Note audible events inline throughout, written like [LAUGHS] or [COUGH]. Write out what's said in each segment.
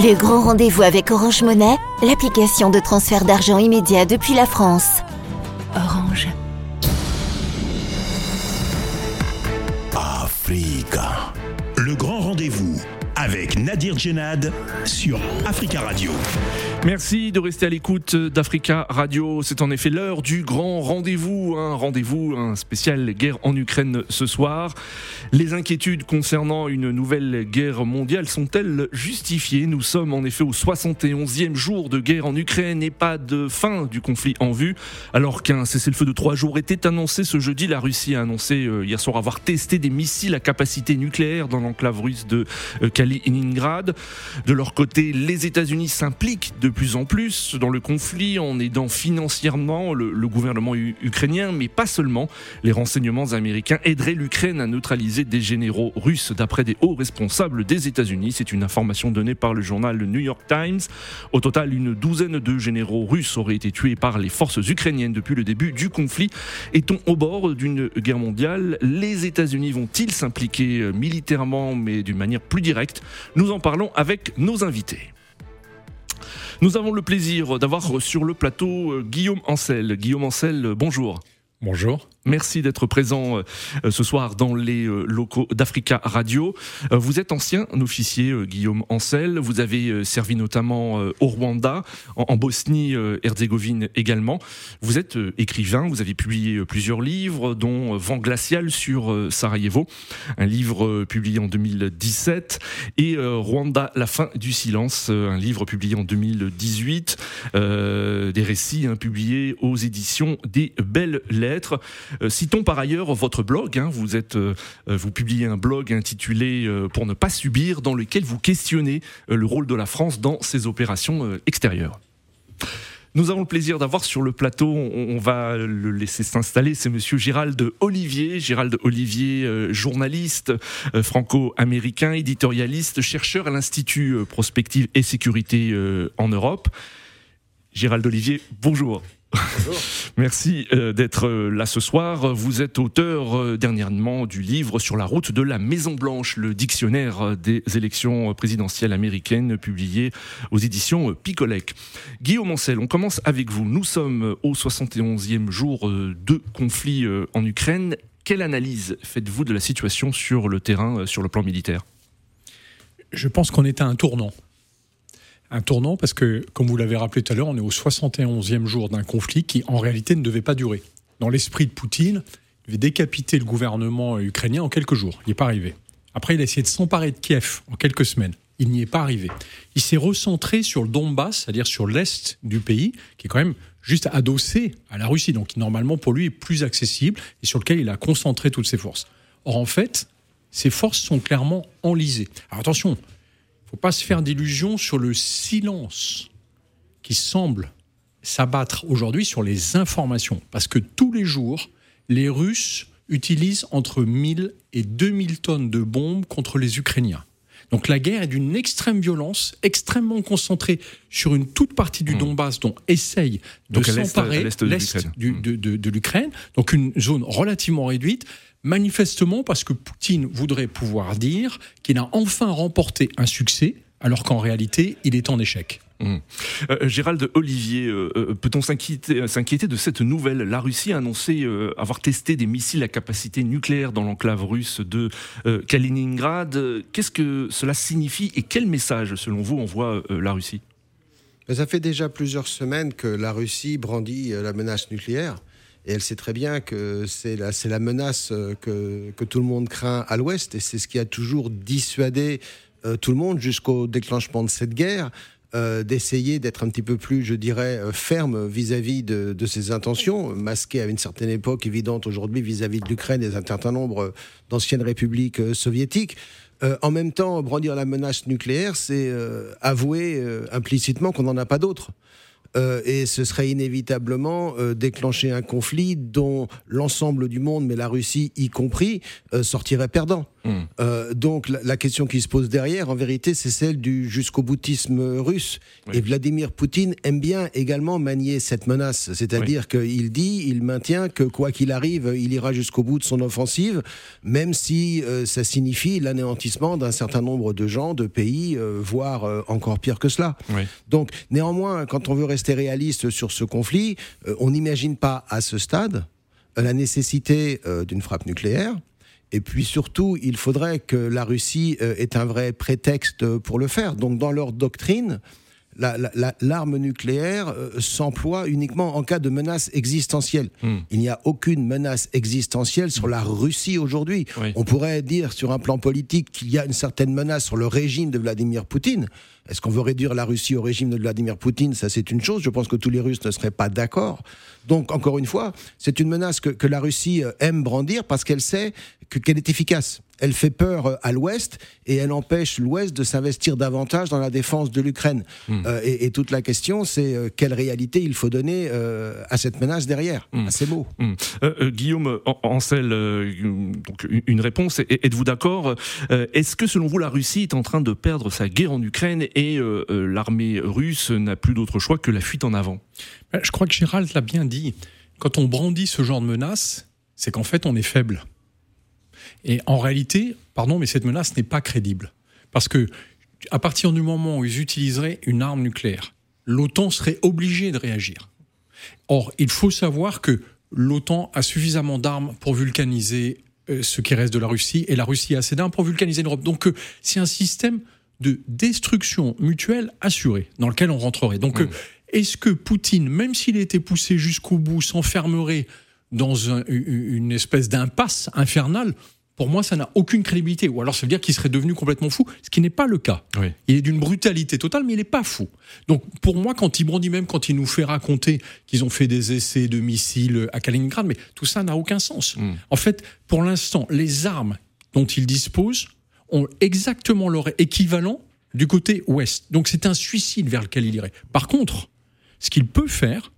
Le grand rendez-vous avec Orange Monnaie, l'application de transfert d'argent immédiat depuis la France. Orange. Africa. Le grand rendez-vous avec Nadir Djenad sur Africa Radio. Merci de rester à l'écoute d'Africa Radio. C'est en effet l'heure du grand rendez-vous, un rendez-vous, spécial guerre en Ukraine ce soir. Les inquiétudes concernant une nouvelle guerre mondiale sont-elles justifiées? Nous sommes en effet au 71e jour de guerre en Ukraine et pas de fin du conflit en vue. Alors qu'un cessez-le-feu de trois jours était annoncé ce jeudi, la Russie a annoncé euh, hier soir avoir testé des missiles à capacité nucléaire dans l'enclave russe de euh, Kaliningrad. De leur côté, les États-Unis s'impliquent de plus en plus dans le conflit en aidant financièrement le, gouvernement ukrainien, mais pas seulement. Les renseignements américains aideraient l'Ukraine à neutraliser des généraux russes, d'après des hauts responsables des États-Unis. C'est une information donnée par le journal New York Times. Au total, une douzaine de généraux russes auraient été tués par les forces ukrainiennes depuis le début du conflit. Est-on au bord d'une guerre mondiale? Les États-Unis vont-ils s'impliquer militairement, mais d'une manière plus directe? Nous en parlons avec nos invités. Nous avons le plaisir d'avoir sur le plateau euh, Guillaume Ancel. Guillaume Ancel, bonjour. Bonjour. Merci d'être présent euh, ce soir dans les euh, locaux d'Africa Radio. Euh, vous êtes ancien officier Guillaume Ancel. Vous avez servi notamment au Rwanda, en Bosnie-Herzégovine également. Vous êtes écrivain. Vous avez publié plusieurs livres, dont Vent glacial sur Sarajevo, un livre publié en 2017, et Rwanda, la fin du silence, un livre publié en 2018. Des récits hein, publiés aux éditions des Belles Lettres. Euh, citons par ailleurs votre blog. Hein. vous êtes, euh, vous publiez un blog intitulé euh, Pour ne pas subir, dans lequel vous questionnez le rôle de la France dans ses opérations extérieures. Nous avons le plaisir d'avoir sur le plateau, on, va le laisser s'installer, c'est monsieur Gérald Olivier. Gérald Olivier, journaliste franco-américain, éditorialiste, chercheur à l'Institut Prospective et Sécurité en Europe. Gérald Olivier, bonjour. [LAUGHS] Merci euh, d'être euh, là ce soir. Vous êtes auteur euh, dernièrement du livre sur la route de la Maison Blanche, le dictionnaire des élections présidentielles américaines publié aux éditions Picolec. Guillaume Ancel, on commence avec vous. Nous sommes au 71e jour de conflit en Ukraine. Quelle analyse faites-vous de la situation sur le terrain, sur le plan militaire? Je pense qu'on est à un tournant un tournant parce que, comme vous l'avez rappelé tout à l'heure, on est au 71e jour d'un conflit qui, en réalité, ne devait pas durer. Dans l'esprit de Poutine, il devait décapiter le gouvernement ukrainien en quelques jours. Il n'y est pas arrivé. Après, il a essayé de s'emparer de Kiev en quelques semaines. Il n'y est pas arrivé. Il s'est recentré sur le Donbass, c'est-à-dire sur l'est du pays, qui est quand même juste adossé à la Russie, donc qui normalement pour lui est plus accessible et sur lequel il a concentré toutes ses forces. Or, en fait, ses forces sont clairement enlisées. Alors attention, faut pas se faire d'illusions sur le silence qui semble s'abattre aujourd'hui sur les informations. Parce que tous les jours, les Russes utilisent entre 1000 et 2000 tonnes de bombes contre les Ukrainiens. Donc la guerre est d'une extrême violence, extrêmement concentrée sur une toute partie du mmh. Donbass dont essaye de s'emparer l'est de l'Ukraine. Donc une zone relativement réduite manifestement parce que Poutine voudrait pouvoir dire qu'il a enfin remporté un succès, alors qu'en réalité, il est en échec. Mmh. Euh, Gérald Olivier, euh, euh, peut-on s'inquiéter de cette nouvelle? La Russie a annoncé avoir testé des missiles à capacité nucléaire dans l'enclave russe de Kaliningrad. Qu'est-ce que cela signifie et quel message, selon vous, envoie la Russie? Ça fait déjà plusieurs semaines que la Russie brandit la menace nucléaire. Et elle sait très bien que c'est la, menace euh, que, tout le monde craint à l'Ouest, et c'est ce qui a toujours dissuadé euh, tout le monde jusqu'au déclenchement de cette guerre. Euh, d'essayer d'être un petit peu plus, je dirais, ferme vis-à-vis de, de, ses intentions, masquées à une certaine époque évidente aujourd'hui vis-à-vis de l'Ukraine et d'un certain nombre d'anciennes républiques soviétiques. en même temps, brandir la menace nucléaire, c'est avouer implicitement qu'on n'en a pas d'autres. Euh, et ce serait inévitablement euh, déclencher un conflit dont l'ensemble du monde, mais la Russie y compris, euh, sortirait perdant. Hmm. Donc la, la question qui se pose derrière, en vérité, c'est celle du jusqu'au boutisme russe. Oui. Et Vladimir Poutine aime bien également manier cette menace, c'est-à-dire qu'il dit, il maintient que quoi qu'il arrive, il ira jusqu'au bout de son offensive, même si ça signifie l'anéantissement d'un certain nombre de gens, de pays, voire encore pire que cela. Oui. Donc néanmoins, quand on veut rester réaliste sur ce conflit, euh, on n'imagine pas à ce stade euh, la nécessité euh, d'une frappe nucléaire. Et puis surtout, il faudrait que la Russie ait un vrai prétexte pour le faire. Donc dans leur doctrine, la- la- la- l'arme nucléaire euh, s'emploie uniquement en cas de menace existentielle. Hmm. Il n'y a aucune menace existentielle sur la Russie aujourd'hui. Oui. On pourrait dire sur un plan politique qu'il y a une certaine menace sur le régime de Vladimir Poutine. Est-ce qu'on veut réduire la Russie au régime de Vladimir Poutine? Ça, c'est une chose. Je pense que tous les Russes ne seraient pas d'accord. Donc, encore une fois, c'est une menace que, que la Russie euh, aime brandir parce qu'elle sait que- qu'elle est efficace. Elle fait peur euh, à l'Ouest et elle empêche l'Ouest de s'investir davantage dans la défense de l'Ukraine. Euh, et, et toute la question, c'est euh, quelle réalité il faut donner euh, à cette menace derrière, à ces mots. Hmm. Euh, euh, Guillaume An- Ancel, euh, donc une- réponse. Êtes-vous d'accord Euh, Est-ce que selon vous la Russie est en train de perdre sa guerre en Ukraine et l'armée russe n'a plus d'autre choix que la fuite en avant? Ben, Je crois que Gérald l'a bien dit. Quand on brandit ce genre de menace, c'est qu'en fait, on est faible. Et en réalité, pardon, mais cette menace n'est pas crédible. Parce que, à partir du moment où ils utiliseraient une arme nucléaire, l'OTAN serait obligée de réagir. Or, il faut savoir que l'OTAN a suffisamment d'armes pour vulcaniser euh, ce qui reste de la Russie, et la Russie a assez d'armes pour vulcaniser l'Europe. Donc, euh, c'est un système de destruction mutuelle assurée dans lequel on rentrerait. Donc, euh, est-ce que Poutine, même s'il était poussé jusqu'au bout, s'enfermerait dans un- une espèce d'impasse infernale Pour moi, ça n'a aucune crédibilité. Ou alors, ça veut dire qu'il serait devenu complètement fou, ce qui n'est pas le cas. Oui. Il est d'une brutalité totale, mais il n'est pas fou. Donc, pour moi, quand il brandit, même quand il nous fait raconter qu'ils ont fait des essais de missiles à Kaliningrad, mais tout ça n'a aucun sens. Mm. En fait, pour l'instant, les armes dont il dispose ont exactement leur équivalent du côté ouest. Donc, c'est un suicide vers lequel il irait. Par contre, ce qu'il peut faire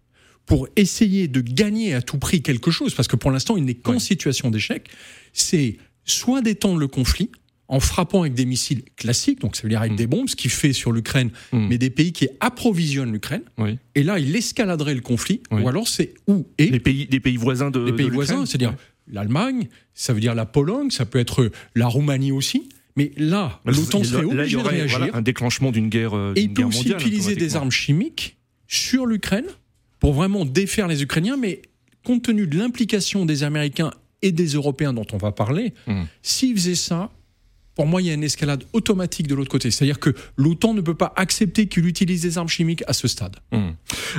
pour essayer de gagner à tout prix quelque chose, parce que pour l'instant, il n'est qu'en Ouais. situation d'échec, c'est soit d'étendre le conflit en frappant avec des missiles classiques, donc ça veut dire avec Mm. des bombes, ce qu'il fait sur l'Ukraine, Mm. mais des pays qui approvisionnent l'Ukraine, Oui. et là, il escaladerait le conflit, Oui. ou alors c'est où et Les pays, des pays voisins de les pays de voisins, l'Ukraine c'est-à-dire l'Allemagne, ça veut dire la Pologne, ça peut être la Roumanie aussi, mais là, l'OTAN Là, serait il y obligé de réagir. voilà, un déclenchement d'une guerre, euh, Et il peut aussi mondiale, utiliser des armes chimiques sur l'Ukraine pour vraiment défaire les Ukrainiens, mais compte tenu de l'implication des Américains et des Européens dont on va parler, Mm. s'ils faisaient ça, pour moi, il y a une escalade automatique de l'autre côté. C'est-à-dire que l'OTAN ne peut pas accepter qu'il utilise des armes chimiques à ce stade. Hum.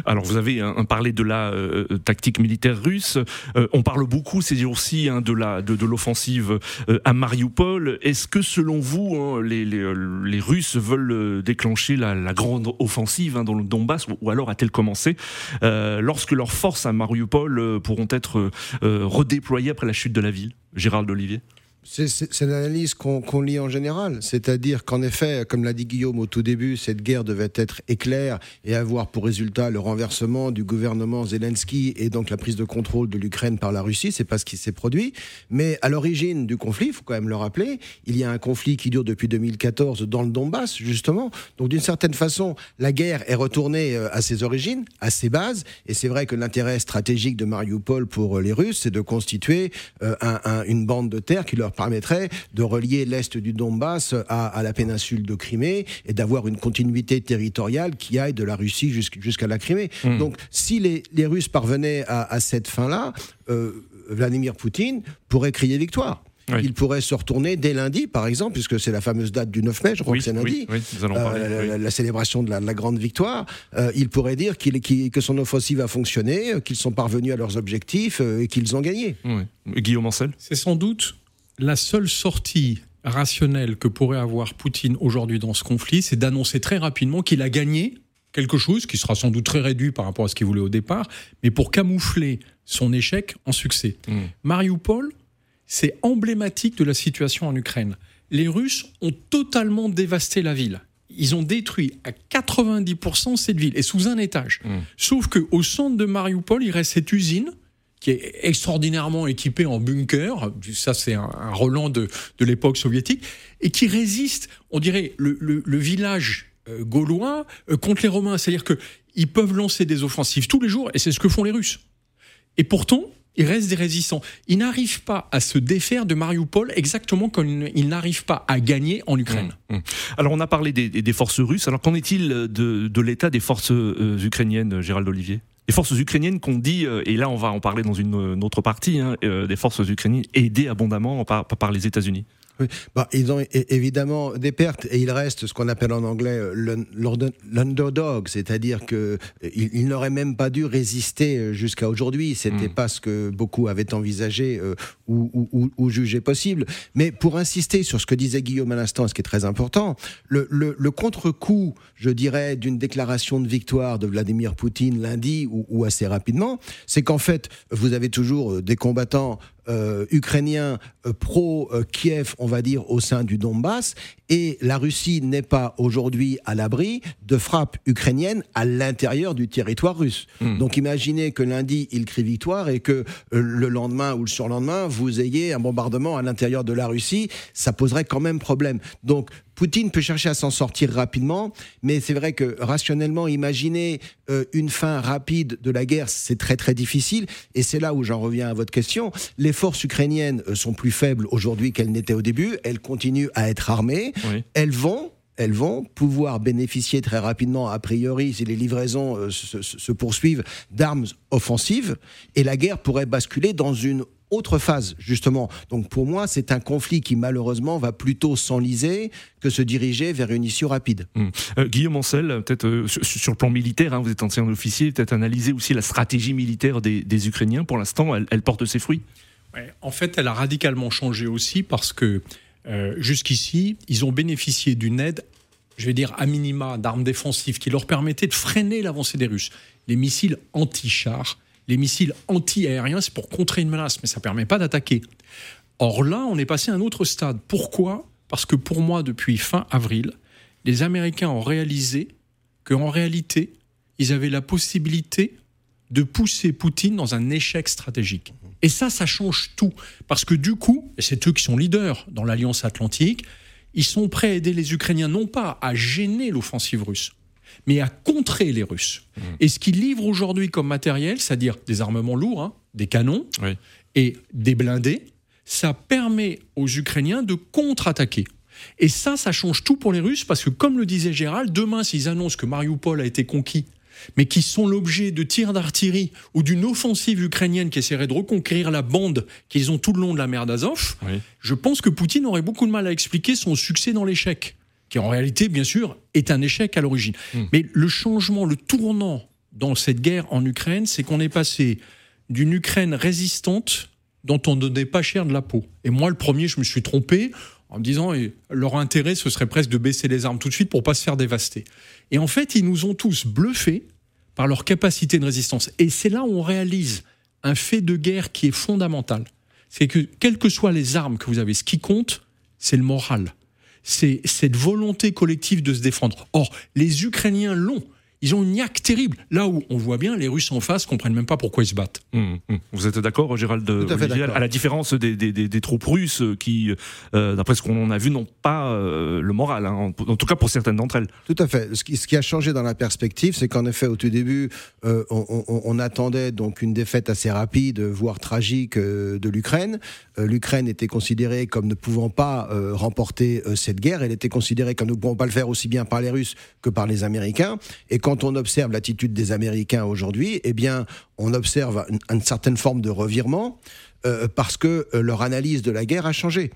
Alors vous avez parlé de la euh, tactique militaire russe. Euh, on parle beaucoup ces jours-ci hein, de la de, l'offensive euh, à Mariupol. Est-ce que selon vous, hein, les, les, euh, Russes veulent euh, déclencher la, grande offensive hein, dans le Donbass ou, ou alors a-t-elle commencé euh, lorsque leurs forces à Mariupol euh, pourront être euh, euh, redéployées après la chute de la ville? Gérald Olivier. C'est- l'analyse qu'on lit en général. C'est-à-dire qu'en effet, comme l'a dit Guillaume au tout début, cette guerre devait être éclair et avoir pour résultat le renversement du gouvernement Zelensky et donc la prise de contrôle de l'Ukraine par la Russie. C'est pas ce qui s'est produit. Mais à l'origine du conflit, il faut quand même le rappeler, il y a un conflit qui dure depuis 2014 dans le Donbass, justement. Donc d'une certaine façon, la guerre est retournée euh, à ses origines, à ses bases. Et c'est vrai que l'intérêt stratégique de Mariupol pour euh, les Russes, c'est de constituer euh, un- un- une bande de terre qui leur permettrait de relier l'est du Donbass à, à la péninsule de Crimée et d'avoir une continuité territoriale qui aille de la Russie jusqu'- jusqu'à la Crimée. Mm. Donc, si les, les Russes parvenaient à, à cette fin-là, euh, Vladimir Poutine pourrait crier victoire. Oui. Il pourrait se retourner dès lundi, par exemple, puisque c'est la fameuse date du 9 mai, je crois que c'est lundi. oui, oui, nous allons Euh, parler. la, oui. la- la célébration de la, la grande victoire, euh, il pourrait dire que son offensive a fonctionné, qu'ils sont parvenus à leurs objectifs euh, et qu'ils ont gagné. Oui. Guillaume Ancel? C'est sans doute la seule sortie rationnelle que pourrait avoir Poutine aujourd'hui dans ce conflit, c'est d'annoncer très rapidement qu'il a gagné quelque chose qui sera sans doute très réduit par rapport à ce qu'il voulait au départ, mais pour camoufler son échec en succès. Mm. Mariupol, c'est emblématique de la situation en Ukraine. Les Russes ont totalement dévasté la ville. Il ils ont détruit à 90% cette ville et sous un étage. Mm. Sauf que au centre de Mariupol, il reste cette usine qui est extraordinairement équipée en bunker. Ça, c'est un, Roland de, de l'époque soviétique et qui résiste, on dirait, le, le, le village euh, gaulois euh, contre les Romains. C'est-à-dire que ils peuvent lancer des offensives tous les jours et c'est ce que font les Russes. Et pourtant, il reste des résistants. Ils n'arrivent pas à se défaire de Mariupol exactement comme ils n'arrivent pas à gagner en Ukraine. Mmh, mmh. Alors on a parlé des, des forces russes. Alors qu'en est-il de, de l'état des forces euh, ukrainiennes, Gérald Olivier? Les forces ukrainiennes qu'on dit, euh, et là on va en parler dans une, une autre partie, hein, euh, des forces ukrainiennes aidées abondamment par, par les États-Unis. Oui. Bah, ils ont évidemment des pertes et il reste ce qu'on appelle en anglais l'underdog, c'est-à-dire que ils, ils n'auraient même pas dû résister jusqu'à aujourd'hui. C'était mm. pas ce que beaucoup avaient envisagé euh, ou, ou, ou, jugé possible. Mais pour insister sur ce que disait Guillaume à l'instant, ce qui est très important, le, le, le contre-coup, je dirais, d'une déclaration de victoire de Vladimir Poutine lundi ou assez rapidement, c'est qu'en fait, vous avez toujours des combattants euh, ukrainien euh, pro-Kiev, on va dire, au sein du Donbass. Et la Russie n'est pas aujourd'hui à l'abri de frappes ukrainiennes à l'intérieur du territoire russe. Mmh. Donc imaginez que lundi, il crie victoire et que euh, le lendemain ou le surlendemain, vous ayez un bombardement à l'intérieur de la Russie. Ça poserait quand même problème. Donc Poutine peut chercher à s'en sortir rapidement, mais c'est vrai que rationnellement, imaginer euh, une fin rapide de la guerre, c'est très très difficile. Et c'est là où j'en reviens à votre question. Les forces ukrainiennes euh, sont plus faibles aujourd'hui qu'elles n'étaient au début. Elles continuent à être armées. Oui. Elles vont elles vont pouvoir bénéficier très rapidement, a priori, si les livraisons euh, se, se, poursuivent, d'armes offensives, et la guerre pourrait basculer dans une autre phase, justement. Donc pour moi, c'est un conflit qui malheureusement va plutôt s'enliser que se diriger vers une issue rapide. Mmh. Euh, Guillaume Ancel, peut-être euh, sur, sur, le plan militaire, hein, vous êtes ancien officier, peut-être analyser aussi la stratégie militaire des, des Ukrainiens. Pour l'instant, elle, elle, porte ses fruits. Ouais, en fait, elle a radicalement changé aussi parce que euh, jusqu'ici, ils ont bénéficié d'une aide je vais dire à minima d'armes défensives qui leur permettaient de freiner l'avancée des Russes. Les missiles anti-chars, les missiles anti-aériens, c'est pour contrer une menace, mais ça ne permet pas d'attaquer. Or là, on est passé à un autre stade. Pourquoi? Parce que pour moi, depuis fin avril, les Américains ont réalisé qu'en réalité, ils avaient la possibilité de pousser Poutine dans un échec stratégique. Et ça, ça change tout. Parce que du coup, et c'est eux qui sont leaders dans l'Alliance Atlantique, ils sont prêts à aider les Ukrainiens non pas à gêner l'offensive russe, mais à contrer les Russes. Mmh. Et ce qu'ils livrent aujourd'hui comme matériel, c'est-à-dire des armements lourds, hein, des canons oui. et des blindés, ça permet aux Ukrainiens de contre-attaquer. Et ça, ça change tout pour les Russes parce que, comme le disait Gérald, demain, s'ils annoncent que Mariupol a été conquis, mais qui sont l'objet de tirs d'artillerie ou d'une offensive ukrainienne qui essaierait de reconquérir la bande qu'ils ont tout le long de la mer d'Azov, oui. je pense que Poutine aurait beaucoup de mal à expliquer son succès dans l'échec qui en réalité, bien sûr, est un échec à l'origine. Mmh. Mais le changement, le tournant dans cette guerre en Ukraine, c'est qu'on est passé d'une Ukraine résistante dont on ne donnait pas cher de la peau. Et moi, le premier, je me suis trompé en me disant et leur intérêt, ce serait presque de baisser les armes tout de suite pour pas se faire dévaster. Et en fait, ils nous ont tous bluffés par leur capacité de résistance. Et c'est là où on réalise un fait de guerre qui est fondamental. C'est que, quelles que soient les armes que vous avez, ce qui compte, c'est le moral c'est cette volonté collective de se défendre. Or, les Ukrainiens l'ont. Ils ont une niaque terrible. Là où on voit bien, les Russes en face comprennent même pas pourquoi ils se battent. Mmh, mmh. Vous êtes d'accord, Gérald Olivier, à la différence des, des, des, des troupes russes qui, euh, d'après ce qu'on a vu, n'ont pas euh, le moral, hein, en, en, tout cas pour certaines d'entre elles. Tout à fait. Ce qui, ce qui a changé dans la perspective, c'est qu'en effet, au tout début, euh, on, on, on, attendait donc une défaite assez rapide, voire tragique, euh, de l'Ukraine. Euh, L'Ukraine était considérée comme ne pouvant pas euh, remporter cette guerre. Elle était considérée comme ne pouvant pas le faire aussi bien par les Russes que par les Américains. Et quand quand on observe l'attitude des Américains aujourd'hui, eh bien, on observe une, certaine forme de revirement euh, parce que euh, leur analyse de la guerre a changé.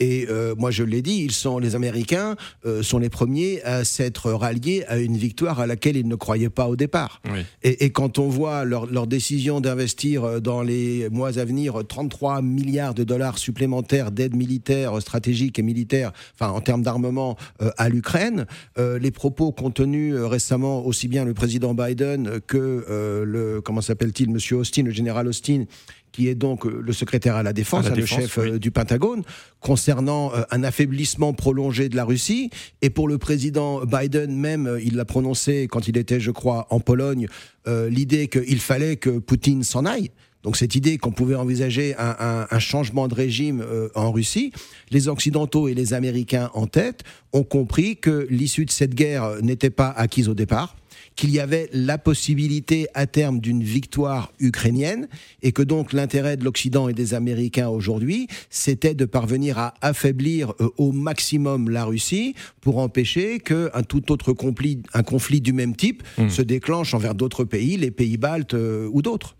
Et euh, moi, je l'ai dit, ils sont les Américains euh, sont les premiers à s'être ralliés à une victoire à laquelle ils ne croyaient pas au départ. Oui. Et, et, quand on voit leur, leur décision d'investir euh, dans les mois à venir 33 milliards de dollars supplémentaires d'aide militaire, stratégique et militaire, enfin en termes d'armement euh, à l'Ukraine, euh, les propos contenus récemment aussi bien le président Biden que le comment s'appelle-t-il, Monsieur Austin, le général Austin, qui est donc le secrétaire à la défense, À la défense, le chef oui. euh, du Pentagone, concernant euh, un affaiblissement prolongé de la Russie. Et pour le président Biden même, euh, il l'a prononcé quand il était, je crois, en Pologne, euh, l'idée qu'il fallait que Poutine s'en aille. Donc cette idée qu'on pouvait envisager un, un- un changement de régime euh, en Russie, les Occidentaux et les Américains en tête ont compris que l'issue de cette guerre euh, n'était pas acquise au départ, qu'il y avait la possibilité à terme d'une victoire ukrainienne et que donc l'intérêt de l'Occident et des Américains aujourd'hui, c'était de parvenir à affaiblir euh, au maximum la Russie pour empêcher qu'un tout autre conflit, un conflit du même type Hmm. se déclenche envers d'autres pays, les pays baltes euh, ou d'autres.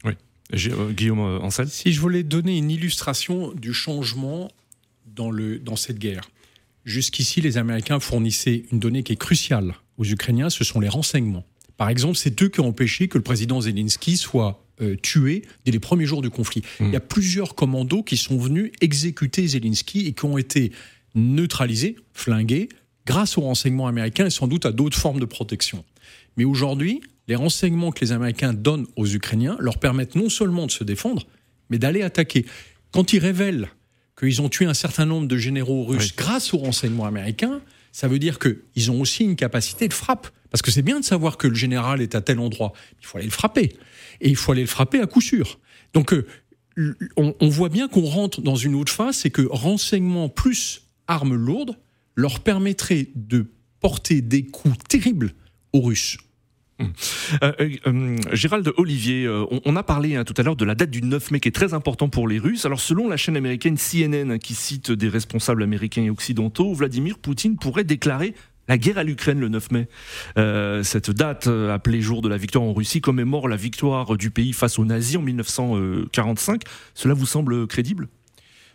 J'ai- euh, Guillaume Ancel Si je voulais donner une illustration du changement dans, le, dans cette guerre, jusqu'ici, les Américains fournissaient une donnée qui est cruciale aux Ukrainiens, ce sont les renseignements. Par exemple, c'est eux qui ont empêché que le président Zelensky soit euh, tué dès les premiers jours du conflit. Il y a plusieurs commandos qui sont venus exécuter Zelensky et qui ont été neutralisés, flingués, grâce aux renseignements américains et sans doute à d'autres formes de protection. Mais aujourd'hui, les renseignements que les Américains donnent aux Ukrainiens leur permettent non seulement de se défendre, mais d'aller attaquer. Quand ils révèlent qu'ils ont tué un certain nombre de généraux russes Oui. grâce aux renseignements américains, ça veut dire qu'ils ont aussi une capacité de frappe. Parce que c'est bien de savoir que le général est à tel endroit. Il faut aller le frapper. Et il faut aller le frapper à coup sûr. Donc, euh, on, voit bien qu'on rentre dans une autre phase, c'est que renseignements plus armes lourdes leur permettraient de porter des coups terribles aux Russes. Euh, euh, euh, Gérald Olivier, on, on a parlé hein, tout à l'heure de la date du 9 mai qui est très important pour les Russes. Alors selon la chaîne américaine CNN hein, qui cite des responsables américains et occidentaux, Vladimir Poutine pourrait déclarer la guerre à l'Ukraine le 9 mai. Euh, cette date, euh, appelée jour de la victoire en Russie, commémore la victoire du pays face aux nazis en 1945. Cela vous semble crédible?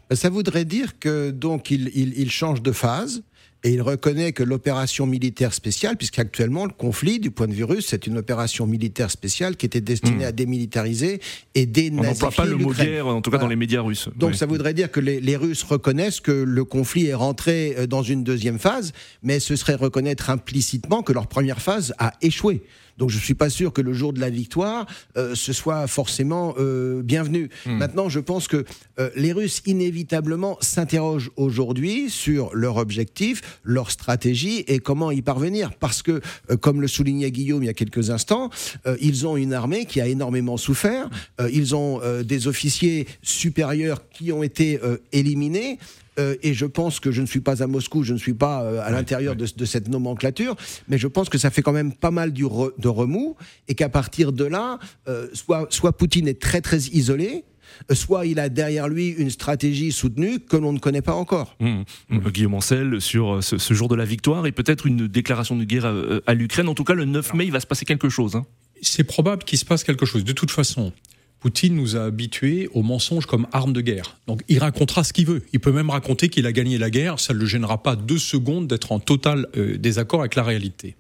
Ben, Ça voudrait dire que donc il change de phase et il reconnaît que l'opération militaire spéciale, puisqu'actuellement le conflit du point de vue russe, c'est une opération militaire spéciale qui était destinée Hmm. à démilitariser et On dénazifier n'emploie pas le mot guerre, en tout cas Voilà. dans les médias russes. Donc Oui. ça voudrait dire que les, les Russes reconnaissent que le conflit est rentré euh, dans une deuxième phase, mais ce serait reconnaître implicitement que leur première phase a échoué. Donc je suis pas sûr que le jour de la victoire, euh, ce soit forcément euh, bienvenu. Maintenant, je pense que euh, les Russes inévitablement s'interrogent aujourd'hui sur leur objectif, leur stratégie et comment y parvenir. Parce que, euh, comme le soulignait Guillaume il y a quelques instants, euh, ils ont une armée qui a énormément souffert. Euh, ils ont des officiers supérieurs qui ont été éliminés. Euh, et je pense que je ne suis pas à Moscou, je ne suis pas euh, à l'intérieur de, de cette nomenclature, mais je pense que ça fait quand même pas mal du re- de remous, et qu'à partir de là, euh, soit, soit Poutine est très très isolé, soit il a derrière lui une stratégie soutenue que l'on ne connaît pas encore. Mmh. Euh, Guillaume Ancel sur euh, ce, ce jour de la victoire et peut-être une déclaration de guerre à, à l'Ukraine. En tout cas, le 9 mai, il va se passer quelque chose. hein. c'est probable qu'il se passe quelque chose. De toute façon, Poutine nous a habitués au mensonge comme arme de guerre. Donc il racontera ce qu'il veut. Il peut même raconter qu'il a gagné la guerre. Ça ne le gênera pas deux secondes d'être en total euh, désaccord avec la réalité.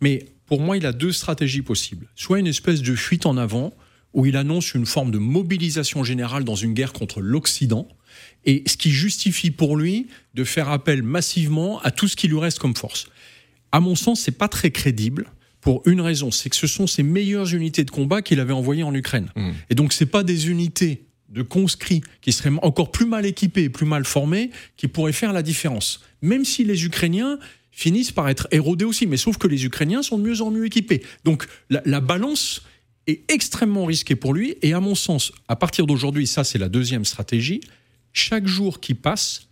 Mais pour moi, il a deux stratégies possibles. Soit une espèce de fuite en avant, où il annonce une forme de mobilisation générale dans une guerre contre l'Occident, et ce qui justifie pour lui de faire appel massivement à tout ce qui lui reste comme force. À mon sens, c'est pas très crédible pour une raison, c'est que ce sont ses meilleures unités de combat qu'il avait envoyées en Ukraine. Mmh. Et donc, c'est pas des unités de conscrits qui seraient encore plus mal équipés et plus mal formés qui pourraient faire la différence. Même si les Ukrainiens finissent par être érodés aussi, mais sauf que les Ukrainiens sont de mieux en mieux équipés. Donc, la, la balance est extrêmement risquée pour lui. Et à mon sens, à partir d'aujourd'hui, ça c'est la deuxième stratégie, chaque jour qui passe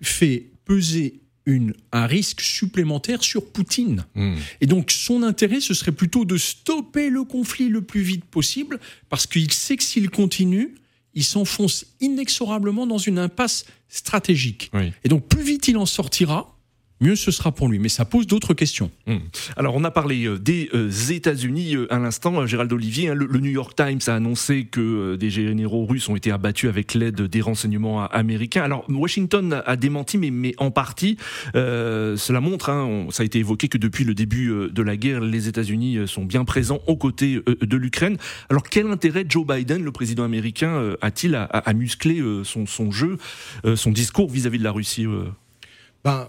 fait peser une, un risque supplémentaire sur Poutine. Mmh. Et donc son intérêt, ce serait plutôt de stopper le conflit le plus vite possible, parce qu'il sait que s'il continue, il s'enfonce inexorablement dans une impasse stratégique. Oui. Et donc plus vite il en sortira, mieux ce sera pour lui. Mais ça pose d'autres questions. Mmh. Alors, on a parlé euh, des euh, États-Unis euh, à l'instant, Gérald Olivier. hein, le, le New York Times a annoncé que euh, des généraux russes ont été abattus avec l'aide des renseignements américains. Alors, Washington a, a démenti, mais, mais en partie. Euh, cela montre, hein, on- ça a été évoqué, que depuis le début de la guerre, les États-Unis sont bien présents aux côtés de l'Ukraine. Alors, quel intérêt Joe Biden, le président américain, a-t-il à, à- à muscler son, son jeu, son discours vis-à-vis de la Russie Ben,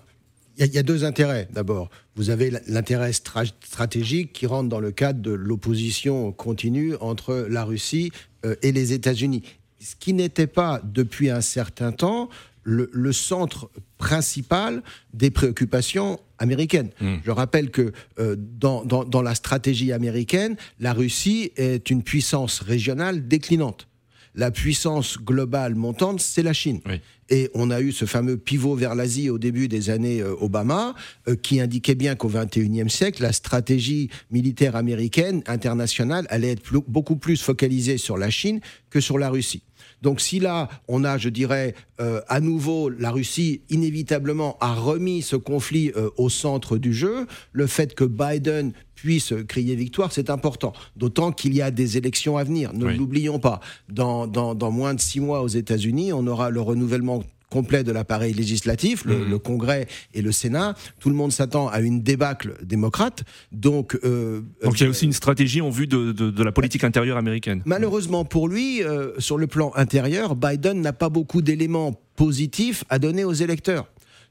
il y, a- il y a deux intérêts. D'abord, vous avez l'intérêt stra- stratégique qui rentre dans le cadre de l'opposition continue entre la Russie euh, et les États-Unis. ce qui n'était pas depuis un certain temps le, centre principal des préoccupations américaines. Hmm. Je rappelle que euh, dans, dans, la stratégie américaine, la Russie est une puissance régionale déclinante la puissance globale montante, c'est la Chine. Et on a eu ce fameux pivot vers l'Asie au début des années euh, Obama, euh, qui indiquait bien qu'au XXIe siècle, la stratégie militaire américaine internationale allait être beaucoup plus focalisée sur la Chine que sur la Russie. Donc si là, on a, je dirais, euh, à nouveau, la Russie inévitablement a remis ce conflit au centre du jeu, le fait que Biden puisse crier victoire, c'est important. D'autant qu'il y a des élections à venir. Ne l'oublions pas. Dans, dans, moins de six mois aux États-Unis, on aura le renouvellement complet de l'appareil législatif, le, mhm. Congrès et le Sénat. Tout le monde s'attend à une débâcle démocrate. Donc, euh, donc il y a aussi une stratégie en vue de, de, la politique intérieure américaine. Malheureusement pour lui, euh, sur le plan intérieur, Biden n'a pas beaucoup d'éléments positifs à donner aux électeurs.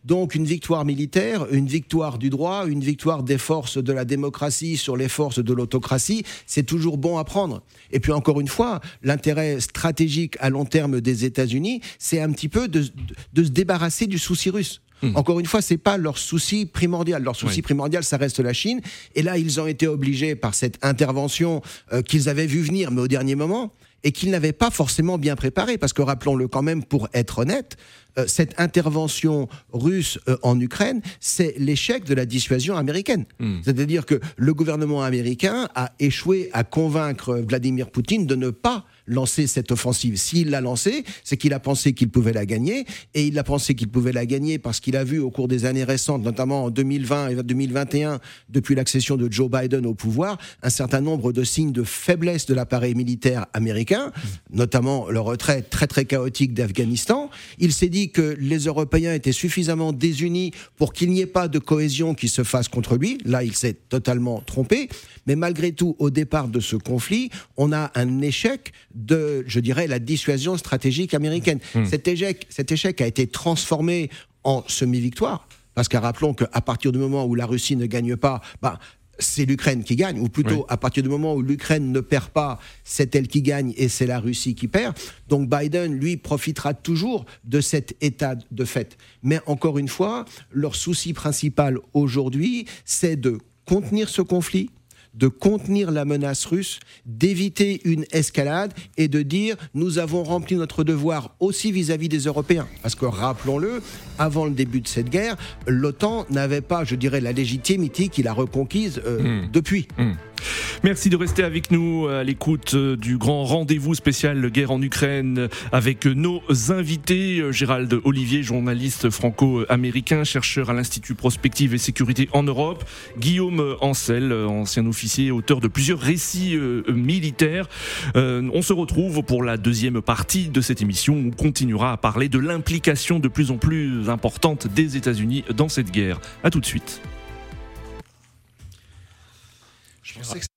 Donc une victoire militaire, une victoire du droit, une victoire des forces de la démocratie sur les forces de l'autocratie, c'est toujours bon à prendre. Et puis encore une fois, l'intérêt stratégique à long terme des États-Unis, c'est un petit peu de, se débarrasser du souci russe. Hmm. Encore une fois, c'est pas leur souci primordial. Leur souci primordial, ça reste la Chine. Et là, ils ont été obligés par cette intervention euh, qu'ils avaient vu venir, mais au dernier moment, et qu'ils n'avaient pas forcément bien préparé. Parce que rappelons-le quand même, pour être honnête, euh, cette intervention russe euh, en Ukraine, c'est l'échec de la dissuasion américaine. Hmm. C'est-à-dire que le gouvernement américain a échoué à convaincre Vladimir Poutine de ne pas lancer cette offensive. S'il l'a lancée, c'est qu'il a pensé qu'il pouvait la gagner, et il a pensé qu'il pouvait la gagner parce qu'il a vu au cours des années récentes, notamment en 2020 et 2021, depuis l'accession de Joe Biden au pouvoir, un certain nombre de signes de faiblesse de l'appareil militaire américain, notamment le retrait très très chaotique d'Afghanistan. Il s'est dit que les Européens étaient suffisamment désunis pour qu'il n'y ait pas de cohésion qui se fasse contre lui. Là, il s'est totalement trompé. Mais malgré tout, au départ de ce conflit, on a un échec de, je dirais, la dissuasion stratégique américaine. Hmm. Cet, échec, cet échec a été transformé en semi-victoire. Parce que rappelons qu'à partir du moment où la Russie ne gagne pas, bah, c'est l'Ukraine qui gagne, ou plutôt à partir du moment où l'Ukraine ne perd pas, c'est elle qui gagne et c'est la Russie qui perd. Donc Biden, lui, profitera toujours de cet état de fait. Mais encore une fois, leur souci principal aujourd'hui, c'est de contenir ce conflit, de contenir la menace russe, d'éviter une escalade et de dire nous avons rempli notre devoir aussi vis-à-vis des Européens. Parce que rappelons-le, avant le début de cette guerre, l'OTAN n'avait pas, je dirais, la légitimité qu'il a reconquise euh, hmm. depuis. Hmm. Merci de rester avec nous à l'écoute euh, du grand rendez-vous spécial guerre en Ukraine avec nos invités. Euh, Gérald Olivier, journaliste franco-américain, chercheur à l'Institut Prospective et Sécurité en Europe. Guillaume Ancel, ancien officier, auteur de plusieurs récits euh, militaires. on se retrouve pour la deuxième partie de cette émission. On continuera à parler de l'implication de plus en plus importante des États-Unis dans cette guerre. À tout de suite. Que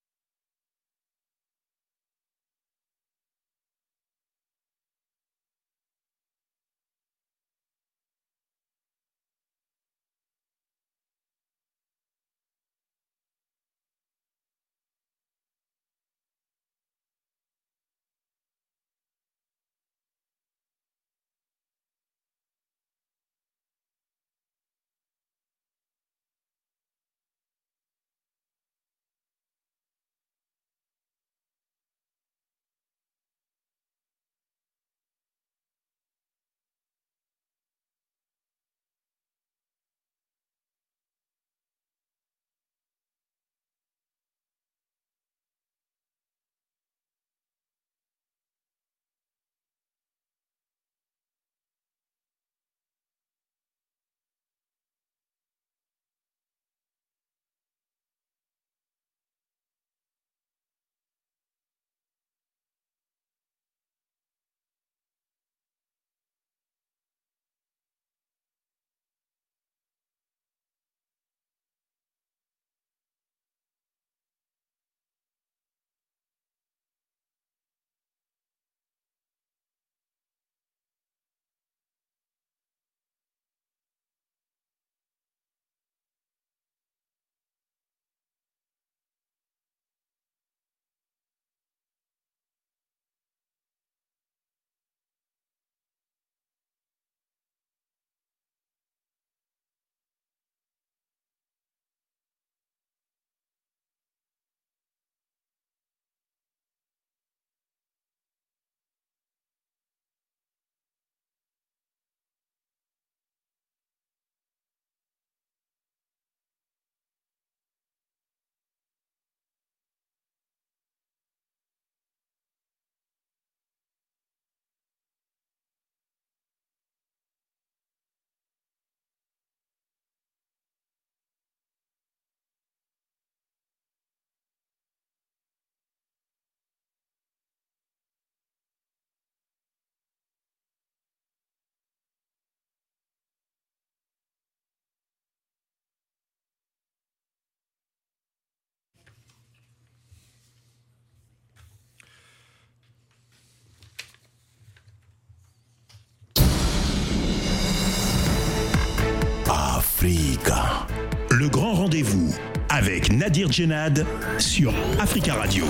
rendez-vous avec Nadir Djenad sur Africa Radio.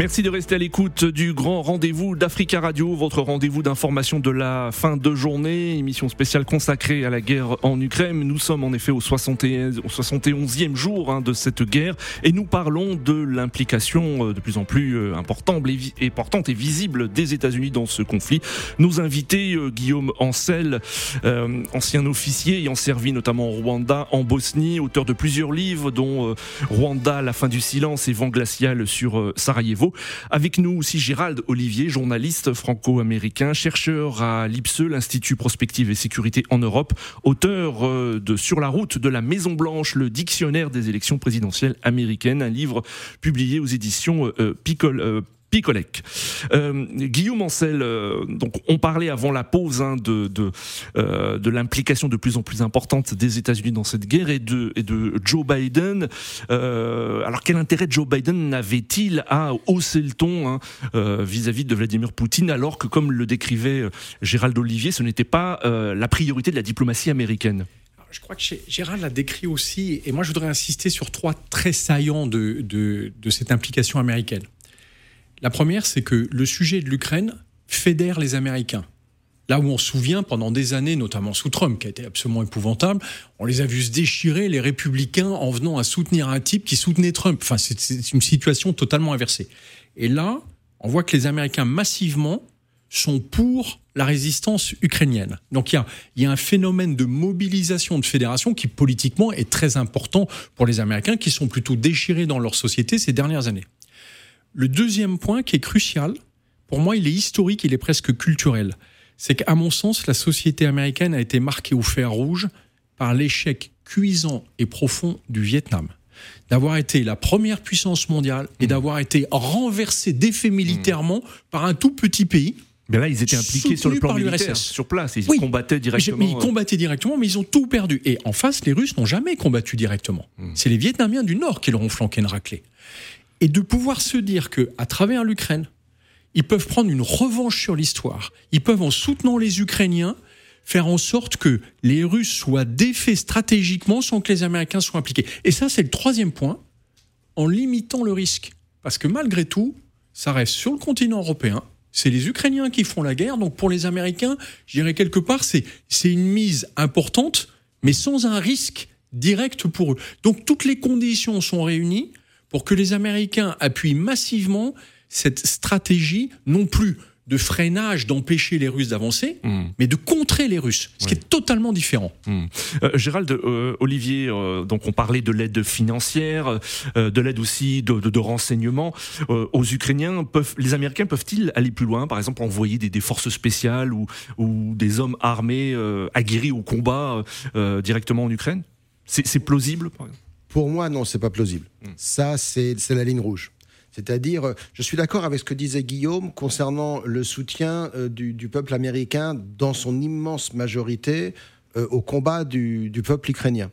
Merci de rester à l'écoute du grand rendez-vous d'Africa Radio, votre rendez-vous d'information de la fin de journée, émission spéciale consacrée à la guerre en Ukraine. Nous sommes en effet au, 71, au 71e jour hein, de cette guerre et nous parlons de l'implication euh, de plus en plus euh, importante et visible des États-Unis dans ce conflit. Nos invités, euh, Guillaume Ancel, ancien officier ayant servi notamment au Rwanda, en Bosnie, auteur de plusieurs livres dont Rwanda, la fin du silence et vent glacial sur Sarajevo. Avec nous aussi Gérald Olivier, journaliste franco-américain, chercheur à l'IPSE, l'Institut Prospective et Sécurité en Europe, auteur euh, de Sur la route de la Maison Blanche, le dictionnaire des élections présidentielles américaines, un livre publié aux éditions euh, euh, Picole. Picolec. Euh, Guillaume Ancel, euh, on parlait avant la pause hein, euh, de l'implication de plus en plus importante des États-Unis dans cette guerre et de Joe Biden. Alors quel intérêt Joe Biden n'avait-il à hausser le ton hein, vis-à-vis de Vladimir Poutine alors que comme le décrivait Gérald Olivier, ce n'était pas la priorité de la diplomatie américaine? Je crois que Gérald l'a décrit aussi, et moi je voudrais insister sur trois traits saillants de, de cette implication américaine. La première, c'est que le sujet de l'Ukraine fédère les Américains. Là où on se souvient, pendant des années, notamment sous Trump, qui a été absolument épouvantable, on les a vus se déchirer, les républicains, en venant à soutenir un type qui soutenait Trump. Enfin, c'est une situation totalement inversée. Et là, on voit que les Américains, massivement, sont pour la résistance ukrainienne. Donc il y a, y a un phénomène de mobilisation de fédération qui politiquement est très important pour les Américains qui sont plutôt déchirés dans leur société ces dernières années. Le deuxième point qui est crucial, pour moi, il est historique, il est presque culturel. C'est qu'à mon sens, la société américaine a été marquée au fer rouge par l'échec cuisant et profond du Vietnam. D'avoir été la première puissance mondiale et mmh. d'avoir été renversé, défait militairement par un tout petit pays. Mais là, ils étaient impliqués sur le plan militaire, sur place. Ils combattaient directement. Mais ils euh. combattaient directement, mais ils ont tout perdu. Et en face, les Russes n'ont jamais combattu directement. Mmh. C'est les Vietnamiens du Nord qui leur ont flanqué une raclée et de pouvoir se dire que à travers l'Ukraine, ils peuvent prendre une revanche sur l'histoire. Ils peuvent, en soutenant les Ukrainiens, faire en sorte que les Russes soient défaits stratégiquement sans que les Américains soient impliqués. Et ça, c'est le troisième point, en limitant le risque. Parce que malgré tout, ça reste sur le continent européen. C'est les Ukrainiens qui font la guerre. Donc pour les Américains, je dirais quelque part, c'est, c'est une mise importante, mais sans un risque direct pour eux. Donc toutes les conditions sont réunies pour que les Américains appuient massivement cette stratégie, non plus de freinage, d'empêcher les Russes d'avancer, hmm. mais de contrer les Russes, ce qui est totalement différent. Hmm. Euh, Gérald, euh, Olivier, euh, donc on parlait de l'aide financière, de l'aide aussi de, de, renseignement aux Ukrainiens. Peuvent, les Américains peuvent-ils aller plus loin, par exemple envoyer des, des forces spéciales ou, ou, des hommes armés aguerris au combat directement en Ukraine? C'est plausible, par exemple? Pour moi, non, c'est pas plausible. Hmm. Ça, c'est la ligne rouge. C'est-à-dire, euh, je suis d'accord avec ce que disait Guillaume concernant le soutien euh, du, peuple américain dans son immense majorité euh, au combat du, peuple ukrainien.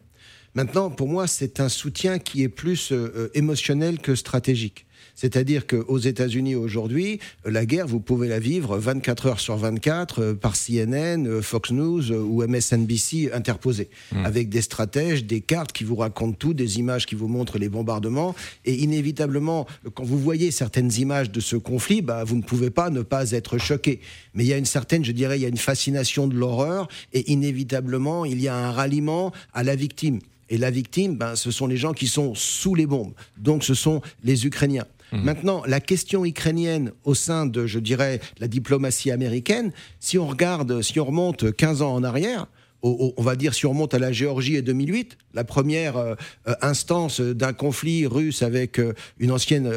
Maintenant, pour moi, c'est un soutien qui est plus émotionnel que stratégique. C'est-à-dire qu'aux États-Unis aujourd'hui, la guerre, vous pouvez la vivre 24 heures sur 24 euh, par CNN, euh, Fox News euh, ou MSNBC interposés, hmm. avec des stratèges, des cartes qui vous racontent tout, des images qui vous montrent les bombardements. Et inévitablement, quand vous voyez certaines images de ce conflit, bah, vous ne pouvez pas ne pas être choqué. Mais il y a une certaine, je dirais, il y a une fascination de l'horreur et inévitablement, il y a un ralliement à la victime. Et la victime, ben, ce sont les gens qui sont sous les bombes. Donc ce sont les Ukrainiens. Mhm. Maintenant, la question ukrainienne au sein de, je dirais, la diplomatie américaine, si on regarde, si on remonte 15 ans en arrière, on va dire si on remonte à la Géorgie et 2008, la première euh, euh, instance d'un conflit russe avec euh, une ancienne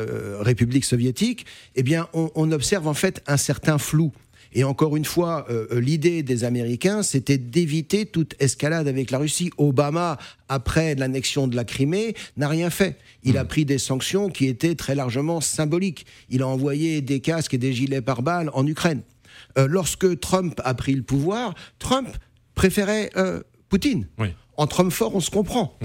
république soviétique, eh bien, on, observe en fait un certain flou. Et encore une fois, euh, euh, l'idée des Américains, c'était d'éviter toute escalade avec la Russie. Obama, après l'annexion de la Crimée, n'a rien fait. Il a hmm. pris des sanctions qui étaient très largement symboliques. Il a envoyé des casques et des gilets pare-balles en Ukraine. Euh, lorsque Trump a pris le pouvoir, Trump préférait Poutine. En Trump fort, on se comprend.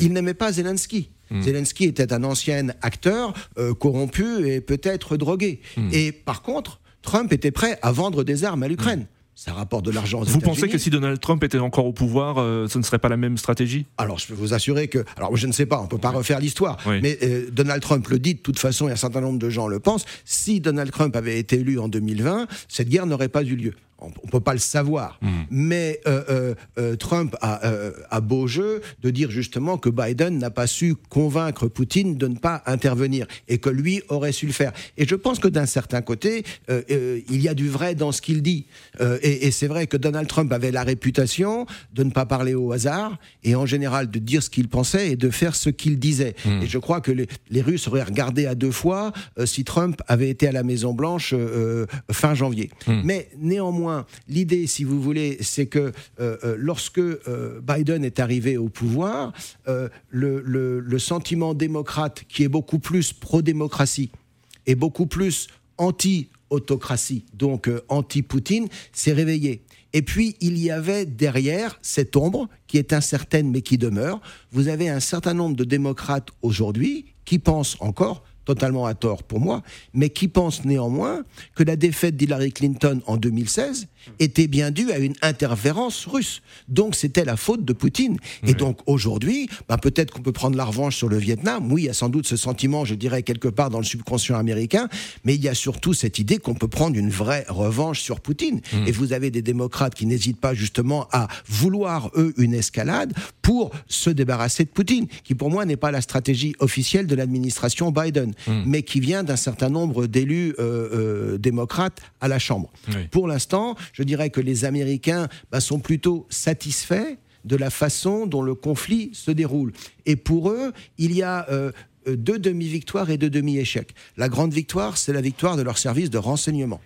Il n'aimait pas Zelensky. Hmm. Zelensky était un ancien acteur corrompu et peut-être drogué. Hmm. Et par contre, Trump était prêt à vendre des armes à l'Ukraine. ça rapporte de l'argent aux Vous pensez que si Donald Trump était encore au pouvoir, euh, ce ne serait pas la même stratégie? Alors, je peux vous assurer que. Alors, je ne sais pas, on ne peut pas refaire l'histoire. Mais euh, Donald Trump le dit, de toute façon, et un certain nombre de gens le pensent. Si Donald Trump avait été élu en 2020, cette guerre n'aurait pas eu lieu on ne peut pas le savoir. Hmm. Mais euh, euh, euh, Trump a, beau jeu de dire justement que Biden n'a pas su convaincre Poutine de ne pas intervenir et que lui aurait su le faire. Et je pense que d'un certain côté, il y a du vrai dans ce qu'il dit. et, c'est vrai que Donald Trump avait la réputation de ne pas parler au hasard et en général de dire ce qu'il pensait et de faire ce qu'il disait. Hmm. Et je crois que les, Russes auraient regardé à deux fois si Trump avait été à la Maison Blanche fin janvier. Hmm. Mais néanmoins, l'idée, si vous voulez, c'est que euh, euh, lorsque euh, Biden est arrivé au pouvoir, le, sentiment démocrate, qui est beaucoup plus pro-démocratie et beaucoup plus anti-autocratie, donc anti-Poutine, s'est réveillé. Et puis, il y avait derrière cette ombre, qui est incertaine mais qui demeure, vous avez un certain nombre de démocrates aujourd'hui qui pensent encore totalement à tort pour moi, mais qui pense néanmoins que la défaite d'Hillary Clinton en 2016 était bien due à une interférence russe. Donc c'était la faute de Poutine. Et donc aujourd'hui, ben, peut-être qu'on peut prendre la revanche sur le Vietnam. Oui, il y a sans doute ce sentiment, je dirais, quelque part dans le subconscient américain, mais il y a surtout cette idée qu'on peut prendre une vraie revanche sur Poutine. Hmm. Et vous avez des démocrates qui n'hésitent pas justement à vouloir, eux, une escalade pour se débarrasser de Poutine, qui pour moi n'est pas la stratégie officielle de l'administration Biden. Hmm. mais qui vient d'un certain nombre d'élus euh, euh, démocrates à la Chambre. Pour l'instant, je dirais que les Américains bah, sont plutôt satisfaits de la façon dont le conflit se déroule. Et pour eux, il y a euh, deux demi-victoires et deux demi-échecs. La grande victoire, c'est la victoire de leur service de renseignement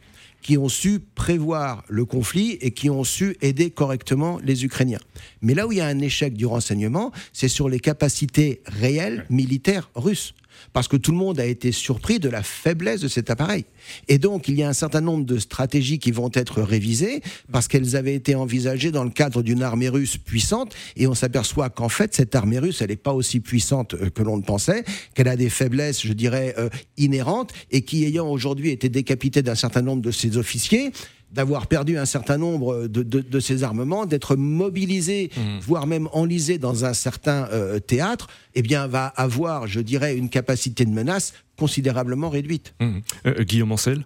qui ont su prévoir le conflit et qui ont su aider correctement les Ukrainiens. Mais là où il y a un échec du renseignement, c'est sur les capacités réelles militaires russes parce que tout le monde a été surpris de la faiblesse de cet appareil. Et donc, il y a un certain nombre de stratégies qui vont être révisées parce qu'elles avaient été envisagées dans le cadre d'une armée russe puissante, et on s'aperçoit qu'en fait, cette armée russe, elle n'est pas aussi puissante euh, que l'on ne pensait, qu'elle a des faiblesses, je dirais, euh, inhérentes, et qui, ayant aujourd'hui été décapité d'un certain nombre de ses officiers, d'avoir perdu un certain nombre de, de, ses armements, d'être mobilisé, mmh. voire même enlisé dans un certain euh, théâtre, eh bien, va avoir, je dirais, une capacité de menace considérablement réduite. Mmh. Euh, Guillaume Ancel?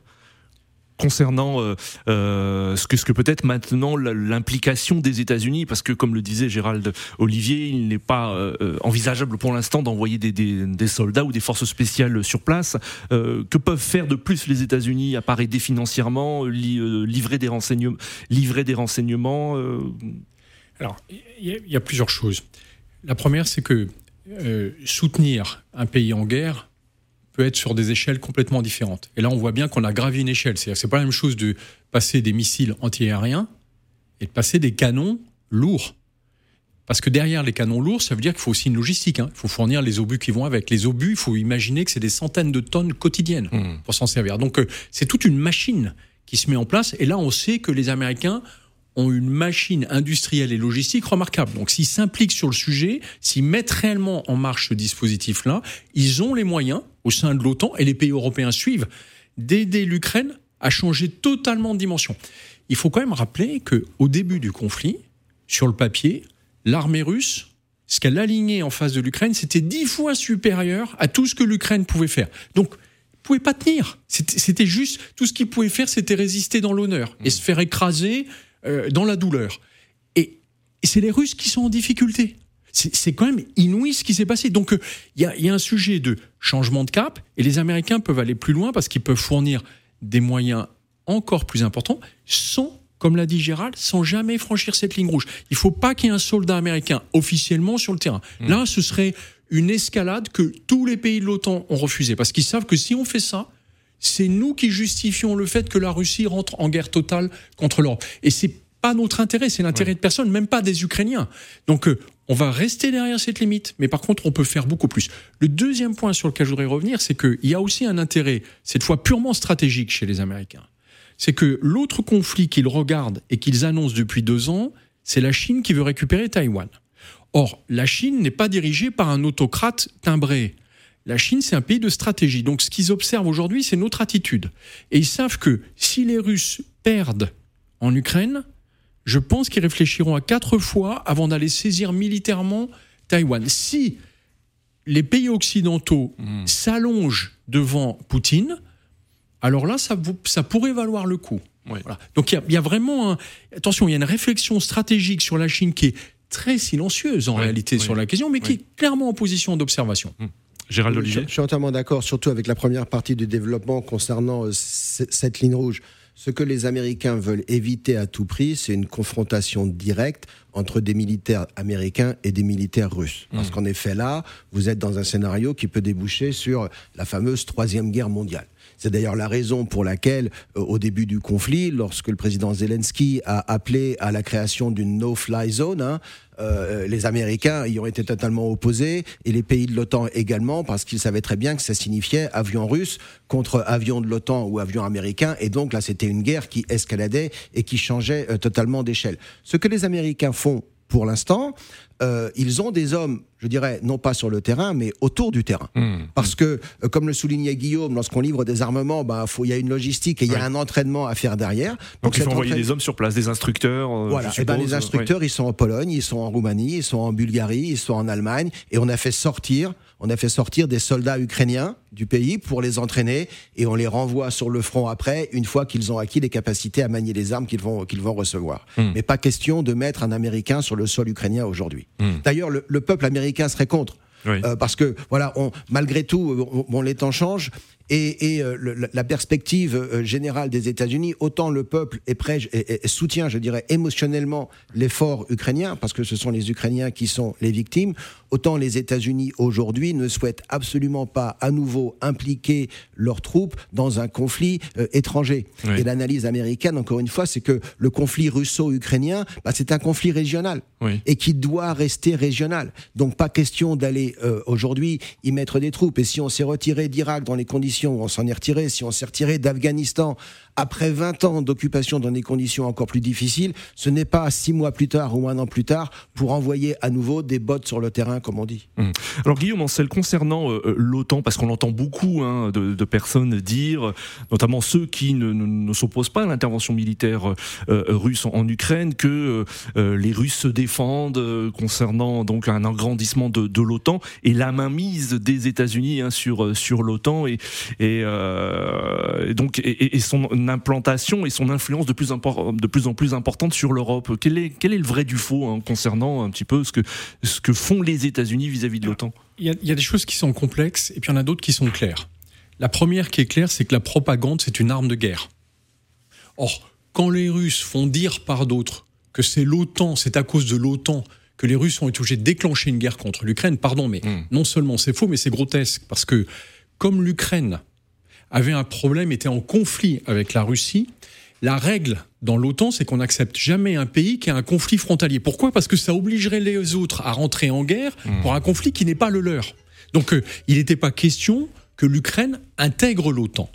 Concernant euh, euh, ce que, peut être maintenant l'implication des États-Unis, parce que comme le disait Gérald Olivier, il n'est pas euh, envisageable pour l'instant d'envoyer des, des, soldats ou des forces spéciales sur place. que peuvent faire de plus les États-Unis à part aider financièrement, livrer des renseignements, livrer des renseignements Alors, il y, a plusieurs choses. La première, c'est que soutenir un pays en guerre peut être sur des échelles complètement différentes. Et là, on voit bien qu'on a gravi une échelle. C'est-à-dire c'est pas la même chose de passer des missiles antiaériens et de passer des canons lourds. Parce que derrière les canons lourds, ça veut dire qu'il faut aussi une logistique. Hein. Il faut fournir les obus qui vont avec. Les obus, il faut imaginer que c'est des centaines de tonnes quotidiennes mmh. pour s'en servir. Donc euh, c'est toute une machine qui se met en place. Et là, on sait que les Américains ont une machine industrielle et logistique remarquable. Donc s'ils s'impliquent sur le sujet, s'ils mettent réellement en marche ce dispositif-là, ils ont les moyens au sein de l'OTAN, et les pays européens suivent, d'aider l'Ukraine à changer totalement de dimension. Il faut quand même rappeler que au début du conflit, sur le papier, l'armée russe, ce qu'elle alignait en face de l'Ukraine, c'était dix fois supérieur à tout ce que l'Ukraine pouvait faire. Donc, pouvait pas tenir. C'était juste tout ce qu'il pouvait faire, c'était résister dans l'honneur et se faire écraser euh, dans la douleur. Et, c'est les Russes qui sont en difficulté. C'est quand même inouï ce qui s'est passé. Donc euh, il y, a, un sujet de changement de cap et les Américains peuvent aller plus loin parce qu'ils peuvent fournir des moyens encore plus importants sans, comme l'a dit Gérald, sans jamais franchir cette ligne rouge. Il ne faut pas qu'il y ait un soldat américain officiellement sur le terrain. Mmh. Là, ce serait une escalade que tous les pays de l'OTAN ont refusé parce qu'ils savent que si on fait ça, c'est nous qui justifions le fait que la Russie rentre en guerre totale contre l'Europe. Et c'est pas notre intérêt, c'est l'intérêt de personne, même pas des Ukrainiens. Donc euh, on va rester derrière cette limite, mais par contre on peut faire beaucoup plus. Le deuxième point sur lequel je voudrais revenir, c'est qu'il y a aussi un intérêt, cette fois purement stratégique chez les Américains. C'est que l'autre conflit qu'ils regardent et qu'ils annoncent depuis deux ans, c'est la Chine qui veut récupérer Taïwan. Or, la Chine n'est pas dirigée par un autocrate timbré. La Chine, c'est un pays de stratégie. Donc ce qu'ils observent aujourd'hui, c'est notre attitude. Et ils savent que si les Russes perdent en Ukraine, je pense qu'ils réfléchiront à quatre fois avant d'aller saisir militairement Taïwan. Si les pays occidentaux Hmm. s'allongent devant Poutine, alors là, ça, vous- ça pourrait valoir le coup. Voilà. Donc il y a- il y, a vraiment, un- attention, il y a une réflexion stratégique sur la Chine qui est très silencieuse en Oui, réalité oui. sur la question, mais qui est clairement en position d'observation. Gérald Je, Olivier je suis entièrement d'accord, surtout avec la première partie du développement concernant euh, cette ligne rouge. Ce que les Américains veulent éviter à tout prix, c'est une confrontation directe entre des militaires américains et des militaires russes. Parce qu'en effet, là, vous êtes dans un scénario qui peut déboucher sur la fameuse Troisième Guerre mondiale. C'est d'ailleurs la raison pour laquelle, euh, au début du conflit, lorsque le président Zelensky a appelé à la création d'une no-fly zone, hein, euh, les Américains y ont été totalement opposés et les pays de l'OTAN également parce qu'ils savaient très bien que ça signifiait avion russe contre avion de l'OTAN ou avion américain et donc là c'était une guerre qui escaladait et qui changeait euh, totalement d'échelle. Ce que les Américains font pour l'instant, euh, ils ont des hommes, je dirais, non pas sur le terrain, mais autour du terrain. Hmm. Parce que, euh, comme le soulignait Guillaume, lorsqu'on livre des armements, bah, il y a une logistique et il y a un entraînement à faire derrière. Donc il cet faut envoyer entraîne- des hommes sur place, des instructeurs. euh, voilà, et ben les instructeurs, ils sont en Pologne, ils sont en Roumanie, ils sont en Bulgarie, ils sont en Allemagne, et on a fait sortir, on a fait sortir des soldats ukrainiens du pays pour les entraîner, et on les renvoie sur le front après, une fois qu'ils ont acquis les capacités à manier les armes qu'ils vont qu'ils vont recevoir. Hmm. Mais pas question de mettre un Américain sur le sol ukrainien aujourd'hui. Hmm. D'ailleurs, le, le peuple américain serait contre. Oui. Euh, parce que voilà, on, malgré tout, on, bon, les temps changent et, et, euh, le- la- perspective euh, générale des États-Unis, autant le peuple est prêt et, et- et soutient, je dirais, émotionnellement l'effort ukrainien, parce que ce sont les Ukrainiens qui sont les victimes, autant les États-Unis aujourd'hui ne souhaitent absolument pas à nouveau impliquer leurs troupes dans un conflit euh, étranger. Oui. Et l'analyse américaine, encore une fois, c'est que le conflit russo-ukrainien, bah, c'est un conflit régional Oui. et qui doit rester régional. Donc pas question d'aller euh, aujourd'hui y mettre des troupes. Et si on s'est retiré d'Irak dans les conditions où on s'en est retiré, si on s'est retiré d'Afghanistan après 20 ans d'occupation dans des conditions encore plus difficiles, ce n'est pas six mois plus tard ou un an plus tard pour envoyer à nouveau des bottes sur le terrain, comme on dit. Alors Guillaume Ancel, concernant euh, euh, l'OTAN, parce qu'on l'entend beaucoup hein, de, personnes dire, notamment ceux qui ne, s'opposent pas à l'intervention militaire euh, russe en, Ukraine, que les Russes se défendent concernant donc un agrandissement de, l'OTAN et la mainmise des États-Unis hein, sur sur l'OTAN et donc son implantation et son influence de plus impor- de plus en plus importante sur l'Europe. Quel est quel est le vrai du faux hein, concernant un petit peu ce que ce que font les États-Unis vis-à-vis de l'OTAN? Il y, a, il y a des choses qui sont complexes et puis il y en a d'autres qui sont claires. La première qui est claire, c'est que la propagande, c'est une arme de guerre. Or, quand les Russes font dire par d'autres que c'est l'OTAN, c'est à cause de l'OTAN que les Russes ont été obligés de déclencher une guerre contre l'Ukraine, pardon, mais Mm. non seulement c'est faux, mais c'est grotesque, parce que comme l'Ukraine avait un problème, était en conflit avec la Russie, la règle dans l'OTAN, c'est qu'on n'accepte jamais un pays qui a un conflit frontalier. Pourquoi? Parce que ça obligerait les autres à rentrer en guerre pour un conflit qui n'est pas le leur. Donc euh, il n'était pas question que l'Ukraine intègre l'OTAN.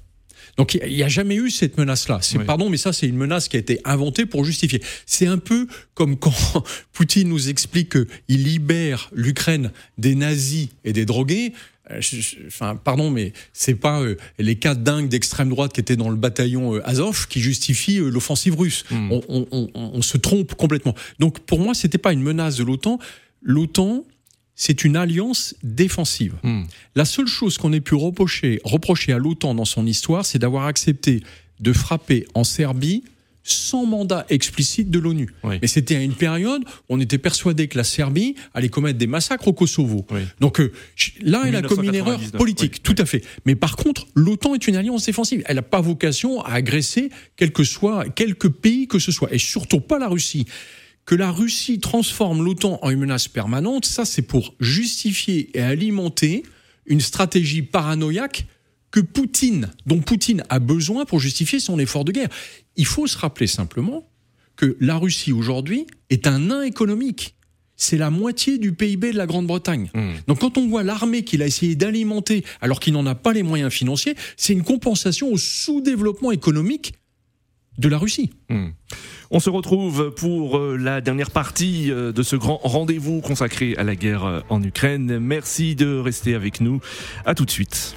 Donc il n'y a jamais eu cette menace-là. Oui. pardon, mais ça c'est une menace qui a été inventée pour justifier. C'est un peu comme quand [LAUGHS] Poutine nous explique qu'il libère l'Ukraine des nazis et des drogués. Euh, je- je- Enfin, pardon, mais c'est pas euh, les cas dingues d'extrême droite qui étaient dans le bataillon euh, Azov qui justifient euh, l'offensive russe. Mm. On, on- on- on se trompe complètement. Donc pour moi, c'était pas une menace de l'OTAN. L'OTAN, c'est une alliance défensive. Hmm. La seule chose qu'on ait pu reprocher, reprocher à l'OTAN dans son histoire, c'est d'avoir accepté de frapper en Serbie sans mandat explicite de l'ONU. Oui. Mais c'était à une période où on était persuadé que la Serbie allait commettre des massacres au Kosovo. Oui. Donc euh, là, elle a commis une erreur 1999, politique, oui, tout à fait. Mais par contre, l'OTAN est une alliance défensive. Elle n'a pas vocation à agresser quel que soit quelque pays que ce soit, et surtout pas la Russie. Que la Russie transforme l'OTAN en une menace permanente, ça c'est pour justifier et alimenter une stratégie paranoïaque que Poutine, dont Poutine a besoin pour justifier son effort de guerre. Il faut se rappeler simplement que la Russie aujourd'hui est un nain économique. C'est la moitié du PIB de la Grande-Bretagne. Hmm. Donc quand on voit l'armée qu'il a essayé d'alimenter alors qu'il n'en a pas les moyens financiers, c'est une compensation au sous-développement économique de la Russie. Hmm. On se retrouve pour euh, la dernière partie euh, de ce grand rendez-vous consacré à la guerre euh, en Ukraine. Merci de rester avec nous. À tout de suite.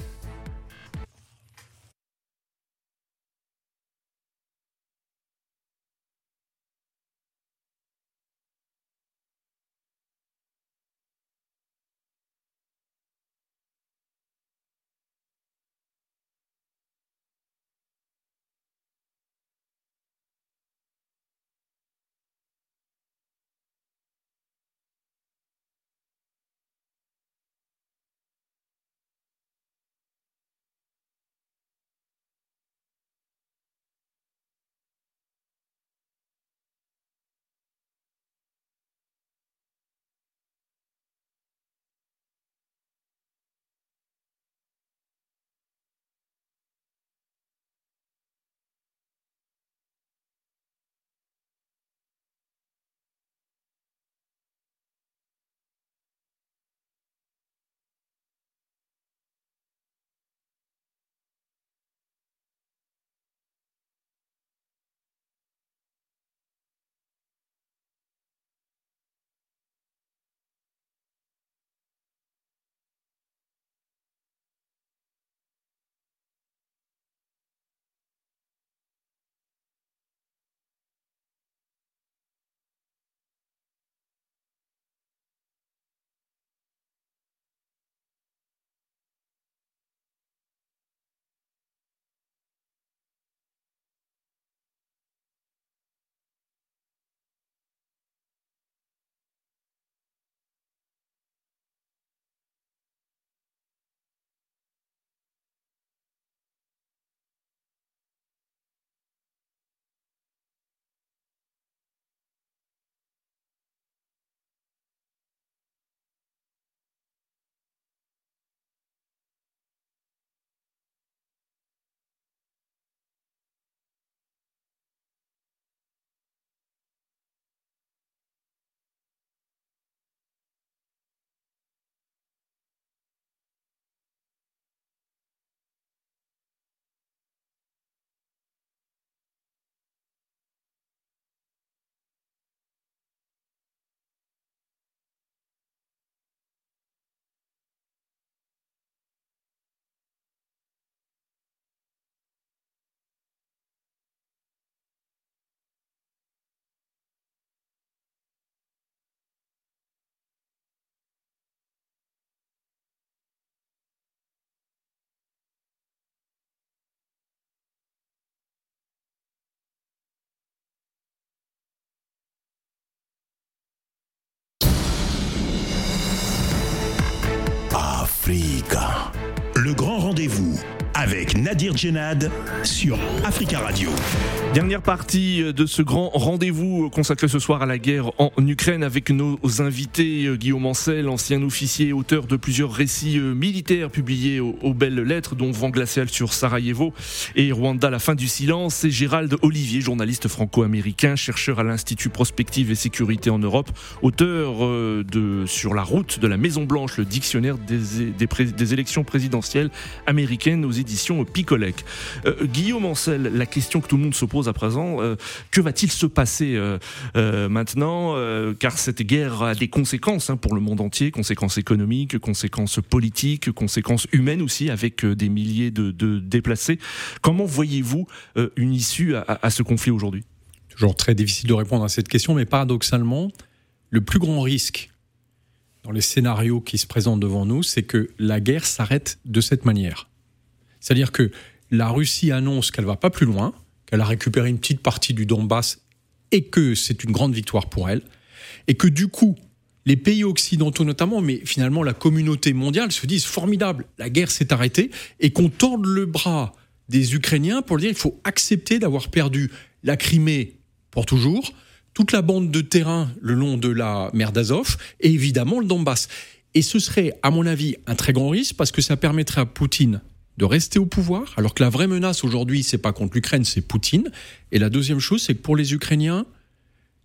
Le grand rendez-vous avec Nadir Djenad sur Africa Radio. Dernière partie de ce grand rendez-vous consacré ce soir à la guerre en Ukraine avec nos invités euh, Guillaume Ancel, ancien officier, auteur de plusieurs récits euh, militaires publiés aux, belles lettres, dont Vent glacial sur Sarajevo et Rwanda, la fin du silence, et Gérald Olivier, journaliste franco-américain, chercheur à l'Institut Prospective et Sécurité en Europe, auteur euh, de Sur la route de la Maison Blanche, le dictionnaire des, des élections présidentielles américaines aux édition Picolec. Euh, Guillaume Ancel, la question que tout le monde se pose à présent, euh, que va-t-il se passer euh, maintenant Car cette guerre a des conséquences hein, pour le monde entier, conséquences économiques, conséquences politiques, conséquences humaines aussi, avec des milliers de, déplacés. Comment voyez-vous une issue à, ce conflit aujourd'hui? Toujours très difficile de répondre à cette question, mais paradoxalement, le plus grand risque dans les scénarios qui se présentent devant nous, c'est que la guerre s'arrête de cette manière. C'est-à-dire que la Russie annonce qu'elle va pas plus loin, qu'elle a récupéré une petite partie du Donbass et que c'est une grande victoire pour elle, et que du coup, les pays occidentaux notamment, mais finalement la communauté mondiale se disent formidable, la guerre s'est arrêtée, et qu'on torde le bras des Ukrainiens pour dire il faut accepter d'avoir perdu la Crimée pour toujours, toute la bande de terrain le long de la mer d'Azov, et évidemment le Donbass. Et ce serait, à mon avis, un très grand risque parce que ça permettrait à Poutine de rester au pouvoir, alors que la vraie menace aujourd'hui, c'est pas contre l'Ukraine, c'est Poutine. Et la deuxième chose, c'est que pour les Ukrainiens,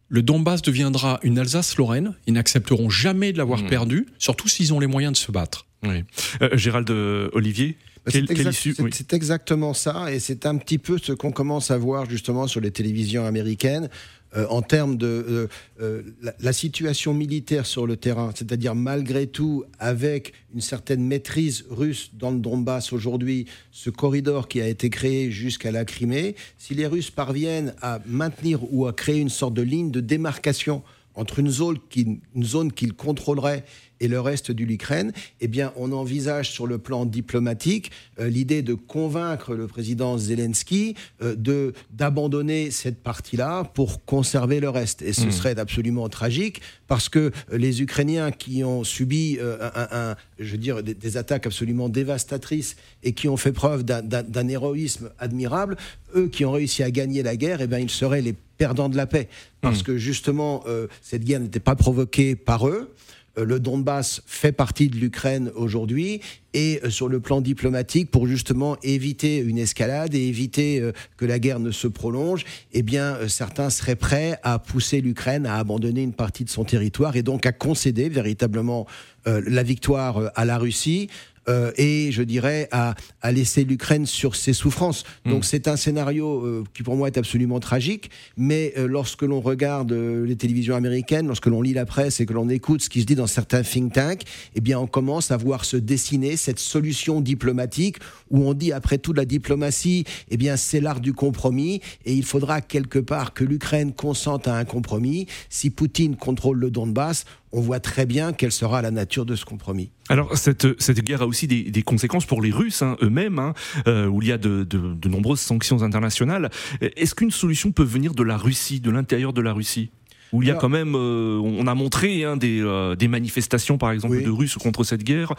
le Donbass deviendra une Alsace-Lorraine. Ils n'accepteront jamais de l'avoir mmh. perdu, surtout s'ils ont les moyens de se battre. Oui. Euh, Gérald euh, Olivier bah, c'est exactement ça, et c'est un petit peu ce qu'on commence à voir justement sur les télévisions américaines. Euh, en termes de euh, euh, la, situation militaire sur le terrain, c'est-à-dire malgré tout, avec une certaine maîtrise russe dans le Donbass aujourd'hui, ce corridor qui a été créé jusqu'à la Crimée, si les Russes parviennent à maintenir ou à créer une sorte de ligne de démarcation entre une zone qu'ils contrôleraient et le reste de l'Ukraine, eh bien, on envisage sur le plan diplomatique euh, l'idée de convaincre le président Zelensky euh, de d'abandonner cette partie-là pour conserver le reste. Et ce hmm. serait absolument tragique parce que les Ukrainiens qui ont subi euh, un, je veux dire, des, attaques absolument dévastatrices et qui ont fait preuve d'un héroïsme admirable, eux qui ont réussi à gagner la guerre, eh bien, ils seraient les perdants de la paix parce hmm. que justement cette guerre n'était pas provoquée par eux. Euh, le Donbass fait partie de l'Ukraine aujourd'hui et euh, sur le plan diplomatique pour justement éviter une escalade et éviter euh, que la guerre ne se prolonge, eh bien certains seraient prêts à pousser l'Ukraine à abandonner une partie de son territoire et donc à concéder véritablement la victoire à la Russie euh, et je dirais à, à laisser l'Ukraine sur ses souffrances. Hmm. Donc c'est un scénario euh, qui pour moi est absolument tragique, mais euh, lorsque l'on regarde les télévisions américaines, lorsque l'on lit la presse et que l'on écoute ce qui se dit dans certains think tanks, eh bien on commence à voir se dessiner cette solution diplomatique où on dit après tout la diplomatie, eh bien c'est l'art du compromis et il faudra quelque part que l'Ukraine consente à un compromis. Si Poutine contrôle le Donbass, on voit très bien quelle sera la nature de ce compromis. Alors cette, cette guerre a aussi des, des conséquences pour les Russes hein, eux-mêmes, hein, euh, où il y a de, de, de nombreuses sanctions internationales. Est-ce qu'une solution peut venir de la Russie, de l'intérieur de la Russie? Où il y a quand même, euh, on a montré hein, des, euh, des, manifestations, par exemple, de Russes contre cette guerre.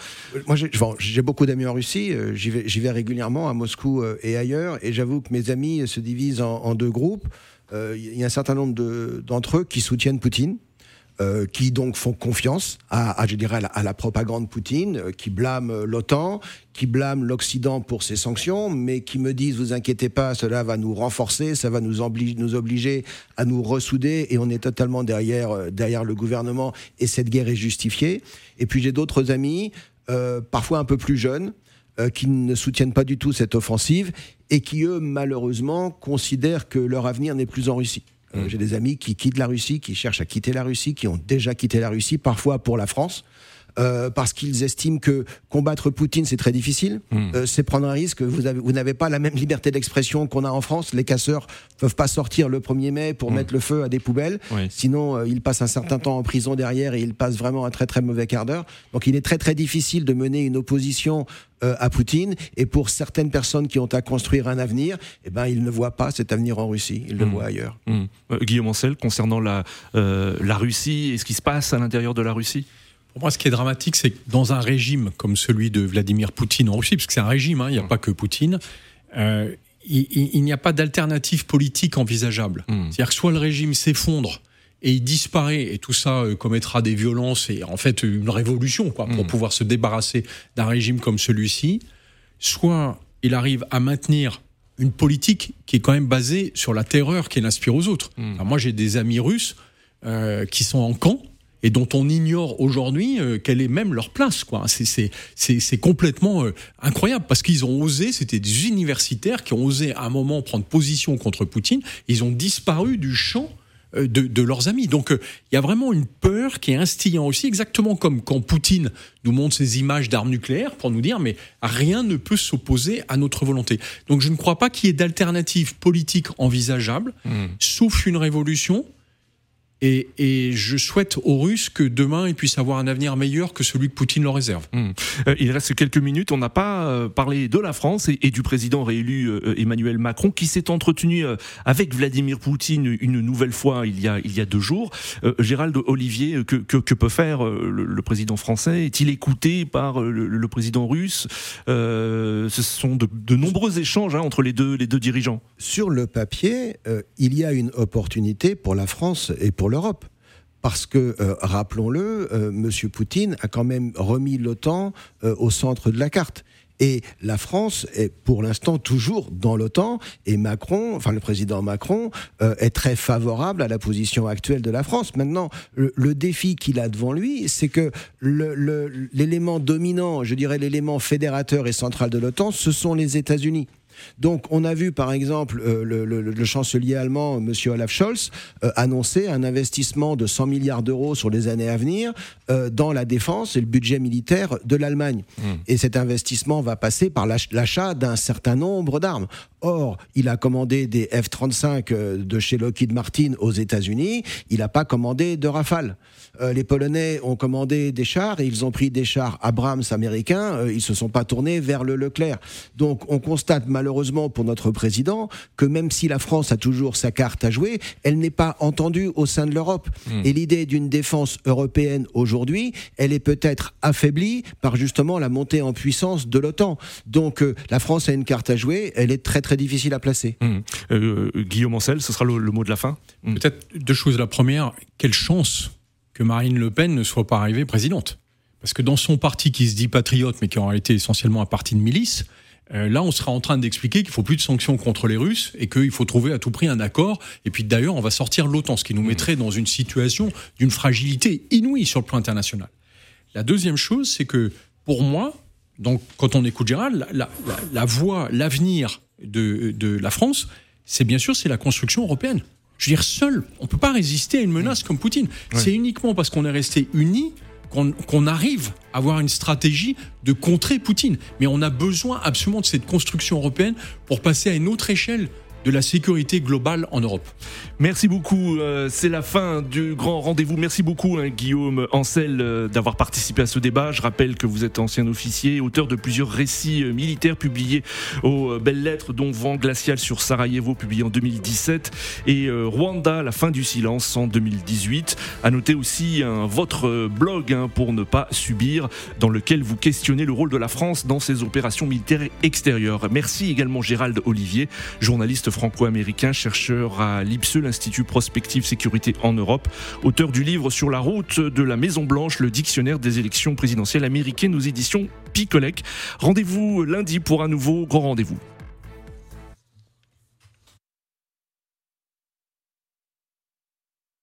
Moi, j'ai beaucoup d'amis en Russie. J'y vais, vais, régulièrement à Moscou et ailleurs, et j'avoue que mes amis se divisent en, en deux groupes. Il y a un certain nombre d'entre eux qui soutiennent Poutine. Euh, qui donc font confiance à, je dirais, à la, propagande Poutine, euh, qui blâment euh, l'OTAN, qui blâment l'Occident pour ses sanctions, mais qui me disent, vous inquiétez pas, cela va nous renforcer, ça va nous, obliger, nous obliger à nous ressouder, et on est totalement derrière, derrière le gouvernement, et cette guerre est justifiée. Et puis j'ai d'autres amis, parfois un peu plus jeunes, qui ne soutiennent pas du tout cette offensive, et qui, eux, malheureusement, considèrent que leur avenir n'est plus en Russie. Euh, mm. J'ai des amis qui quittent la Russie, qui cherchent à quitter la Russie, qui ont déjà quitté la Russie, parfois pour la France. Euh, parce qu'ils estiment que combattre Poutine c'est très difficile, mm. euh, c'est prendre un risque. Vous, avez, vous n'avez pas la même liberté d'expression qu'on a en France. Les casseurs peuvent pas sortir le 1er mai pour mm. mettre le feu à des poubelles. Sinon, euh, ils passent un certain temps en prison derrière et ils passent vraiment un très très mauvais quart d'heure. Donc, il est très très difficile de mener une opposition à Poutine. Et pour certaines personnes qui ont à construire un avenir, eh ben, ils ne voient pas cet avenir en Russie, ils le hmm. voient ailleurs. Hmm. Guillaume Ancel, concernant la, la Russie et ce qui se passe à l'intérieur de la Russie? Pour moi, ce qui est dramatique, c'est que dans un régime comme celui de Vladimir Poutine en Russie, parce que c'est un régime, hein, il n'y a pas que Poutine, euh, il, n'y a pas d'alternative politique envisageable. Hmm. C'est-à-dire que soit le régime s'effondre et il disparaît et tout ça euh, commettra des violences et en fait une révolution quoi, pour hmm. pouvoir se débarrasser d'un régime comme celui-ci, soit il arrive à maintenir une politique qui est quand même basée sur la terreur qu'il inspire aux autres. Moi j'ai des amis russes euh, qui sont en camp et dont on ignore aujourd'hui euh, quelle est même leur place. Quoi. C'est, complètement euh, incroyable parce qu'ils ont osé, c'était des universitaires qui ont osé à un moment prendre position contre Poutine, ils ont disparu du champ euh, de, de, leurs amis. Donc il y a vraiment une peur qui est instillée aussi, exactement comme quand Poutine nous montre ces images d'armes nucléaires pour nous dire mais rien ne peut s'opposer à notre volonté. Donc je ne crois pas qu'il y ait d'alternative politique envisageable, mmh. sauf une révolution et, je souhaite aux Russes que demain ils puissent avoir un avenir meilleur que celui que Poutine leur réserve. Hmm. Euh, il reste quelques minutes. On n'a pas euh, parlé de la France et, du président réélu euh, Emmanuel Macron qui s'est entretenu avec Vladimir Poutine une nouvelle fois il y a, il y a deux jours. Gérald Olivier, que, que, peut faire le, président français? Est-il écouté par le, président russe? Ce sont de, nombreux échanges hein, entre les deux, les deux dirigeants. Sur le papier, il y a une opportunité pour la France et pour l'Europe. Parce que, euh, rappelons-le, euh, M. Poutine a quand même remis l'OTAN euh, au centre de la carte. Et la France est pour l'instant toujours dans l'OTAN et Macron, enfin le président Macron, est très favorable à la position actuelle de la France. Maintenant, le, défi qu'il a devant lui, c'est que l'élément dominant, je dirais l'élément fédérateur et central de l'OTAN, ce sont les États-Unis. Donc, on a vu par exemple euh, le, chancelier allemand, M. Olaf Scholz, euh, annoncer un investissement de 100 milliards d'euros sur les années à venir euh, dans la défense et le budget militaire de l'Allemagne. Hmm. Et cet investissement va passer par l'achat d'un certain nombre d'armes. Or, il a commandé des F-35 de chez Lockheed Martin aux États-Unis, il n'a pas commandé de Rafale. Les Polonais ont commandé des chars et ils ont pris des chars Abrams américains, ils se sont pas tournés vers le Leclerc. Donc, on constate malheureusement pour notre président que même si la France a toujours sa carte à jouer, elle n'est pas entendue au sein de l'Europe. Hmm. Et l'idée d'une défense européenne aujourd'hui, elle est peut-être affaiblie par justement la montée en puissance de l'OTAN. Donc euh, la France a une carte à jouer, elle est très très difficile à placer. Hmm. Euh, Guillaume Ancel, ce sera le, mot de la fin? Hmm. Peut-être deux choses. La première, quelle chance que Marine Le Pen ne soit pas arrivée présidente. Parce que dans son parti qui se dit patriote, mais qui en réalité essentiellement un parti de milice, euh, là, on sera en train d'expliquer qu'il faut plus de sanctions contre les Russes et qu'il faut trouver à tout prix un accord. Et puis d'ailleurs, on va sortir de l'OTAN, ce qui nous mmh. mettrait dans une situation d'une fragilité inouïe sur le plan international. La deuxième chose, c'est que pour moi, donc quand on écoute Gérald, la, voie, l'avenir de, la France, c'est bien sûr c'est la construction européenne. Je veux dire, seul, on peut pas résister à une menace comme Poutine. C'est uniquement parce qu'on est resté unis qu'on arrive à avoir une stratégie de contrer Poutine. Mais on a besoin absolument de cette construction européenne pour passer à une autre échelle de la sécurité globale en Europe. Merci beaucoup. Euh, c'est la fin du grand rendez-vous. Merci beaucoup, hein, Guillaume Ancel, euh, d'avoir participé à ce débat. Je rappelle que vous êtes ancien officier, auteur de plusieurs récits euh, militaires publiés aux Belles Lettres, dont Vent glacial sur Sarajevo, publié en 2017, et Rwanda, la fin du silence en 2018. À noter aussi votre blog hein, pour ne pas subir, dans lequel vous questionnez le rôle de la France dans ses opérations militaires extérieures. Merci également Gérald Olivier, journaliste franco-américain, chercheur à l'IPSE, l'Institut Prospective Sécurité en Europe, auteur du livre Sur la route de la Maison Blanche, le dictionnaire des élections présidentielles américaines aux éditions Picolec. Rendez-vous lundi pour un nouveau grand rendez-vous.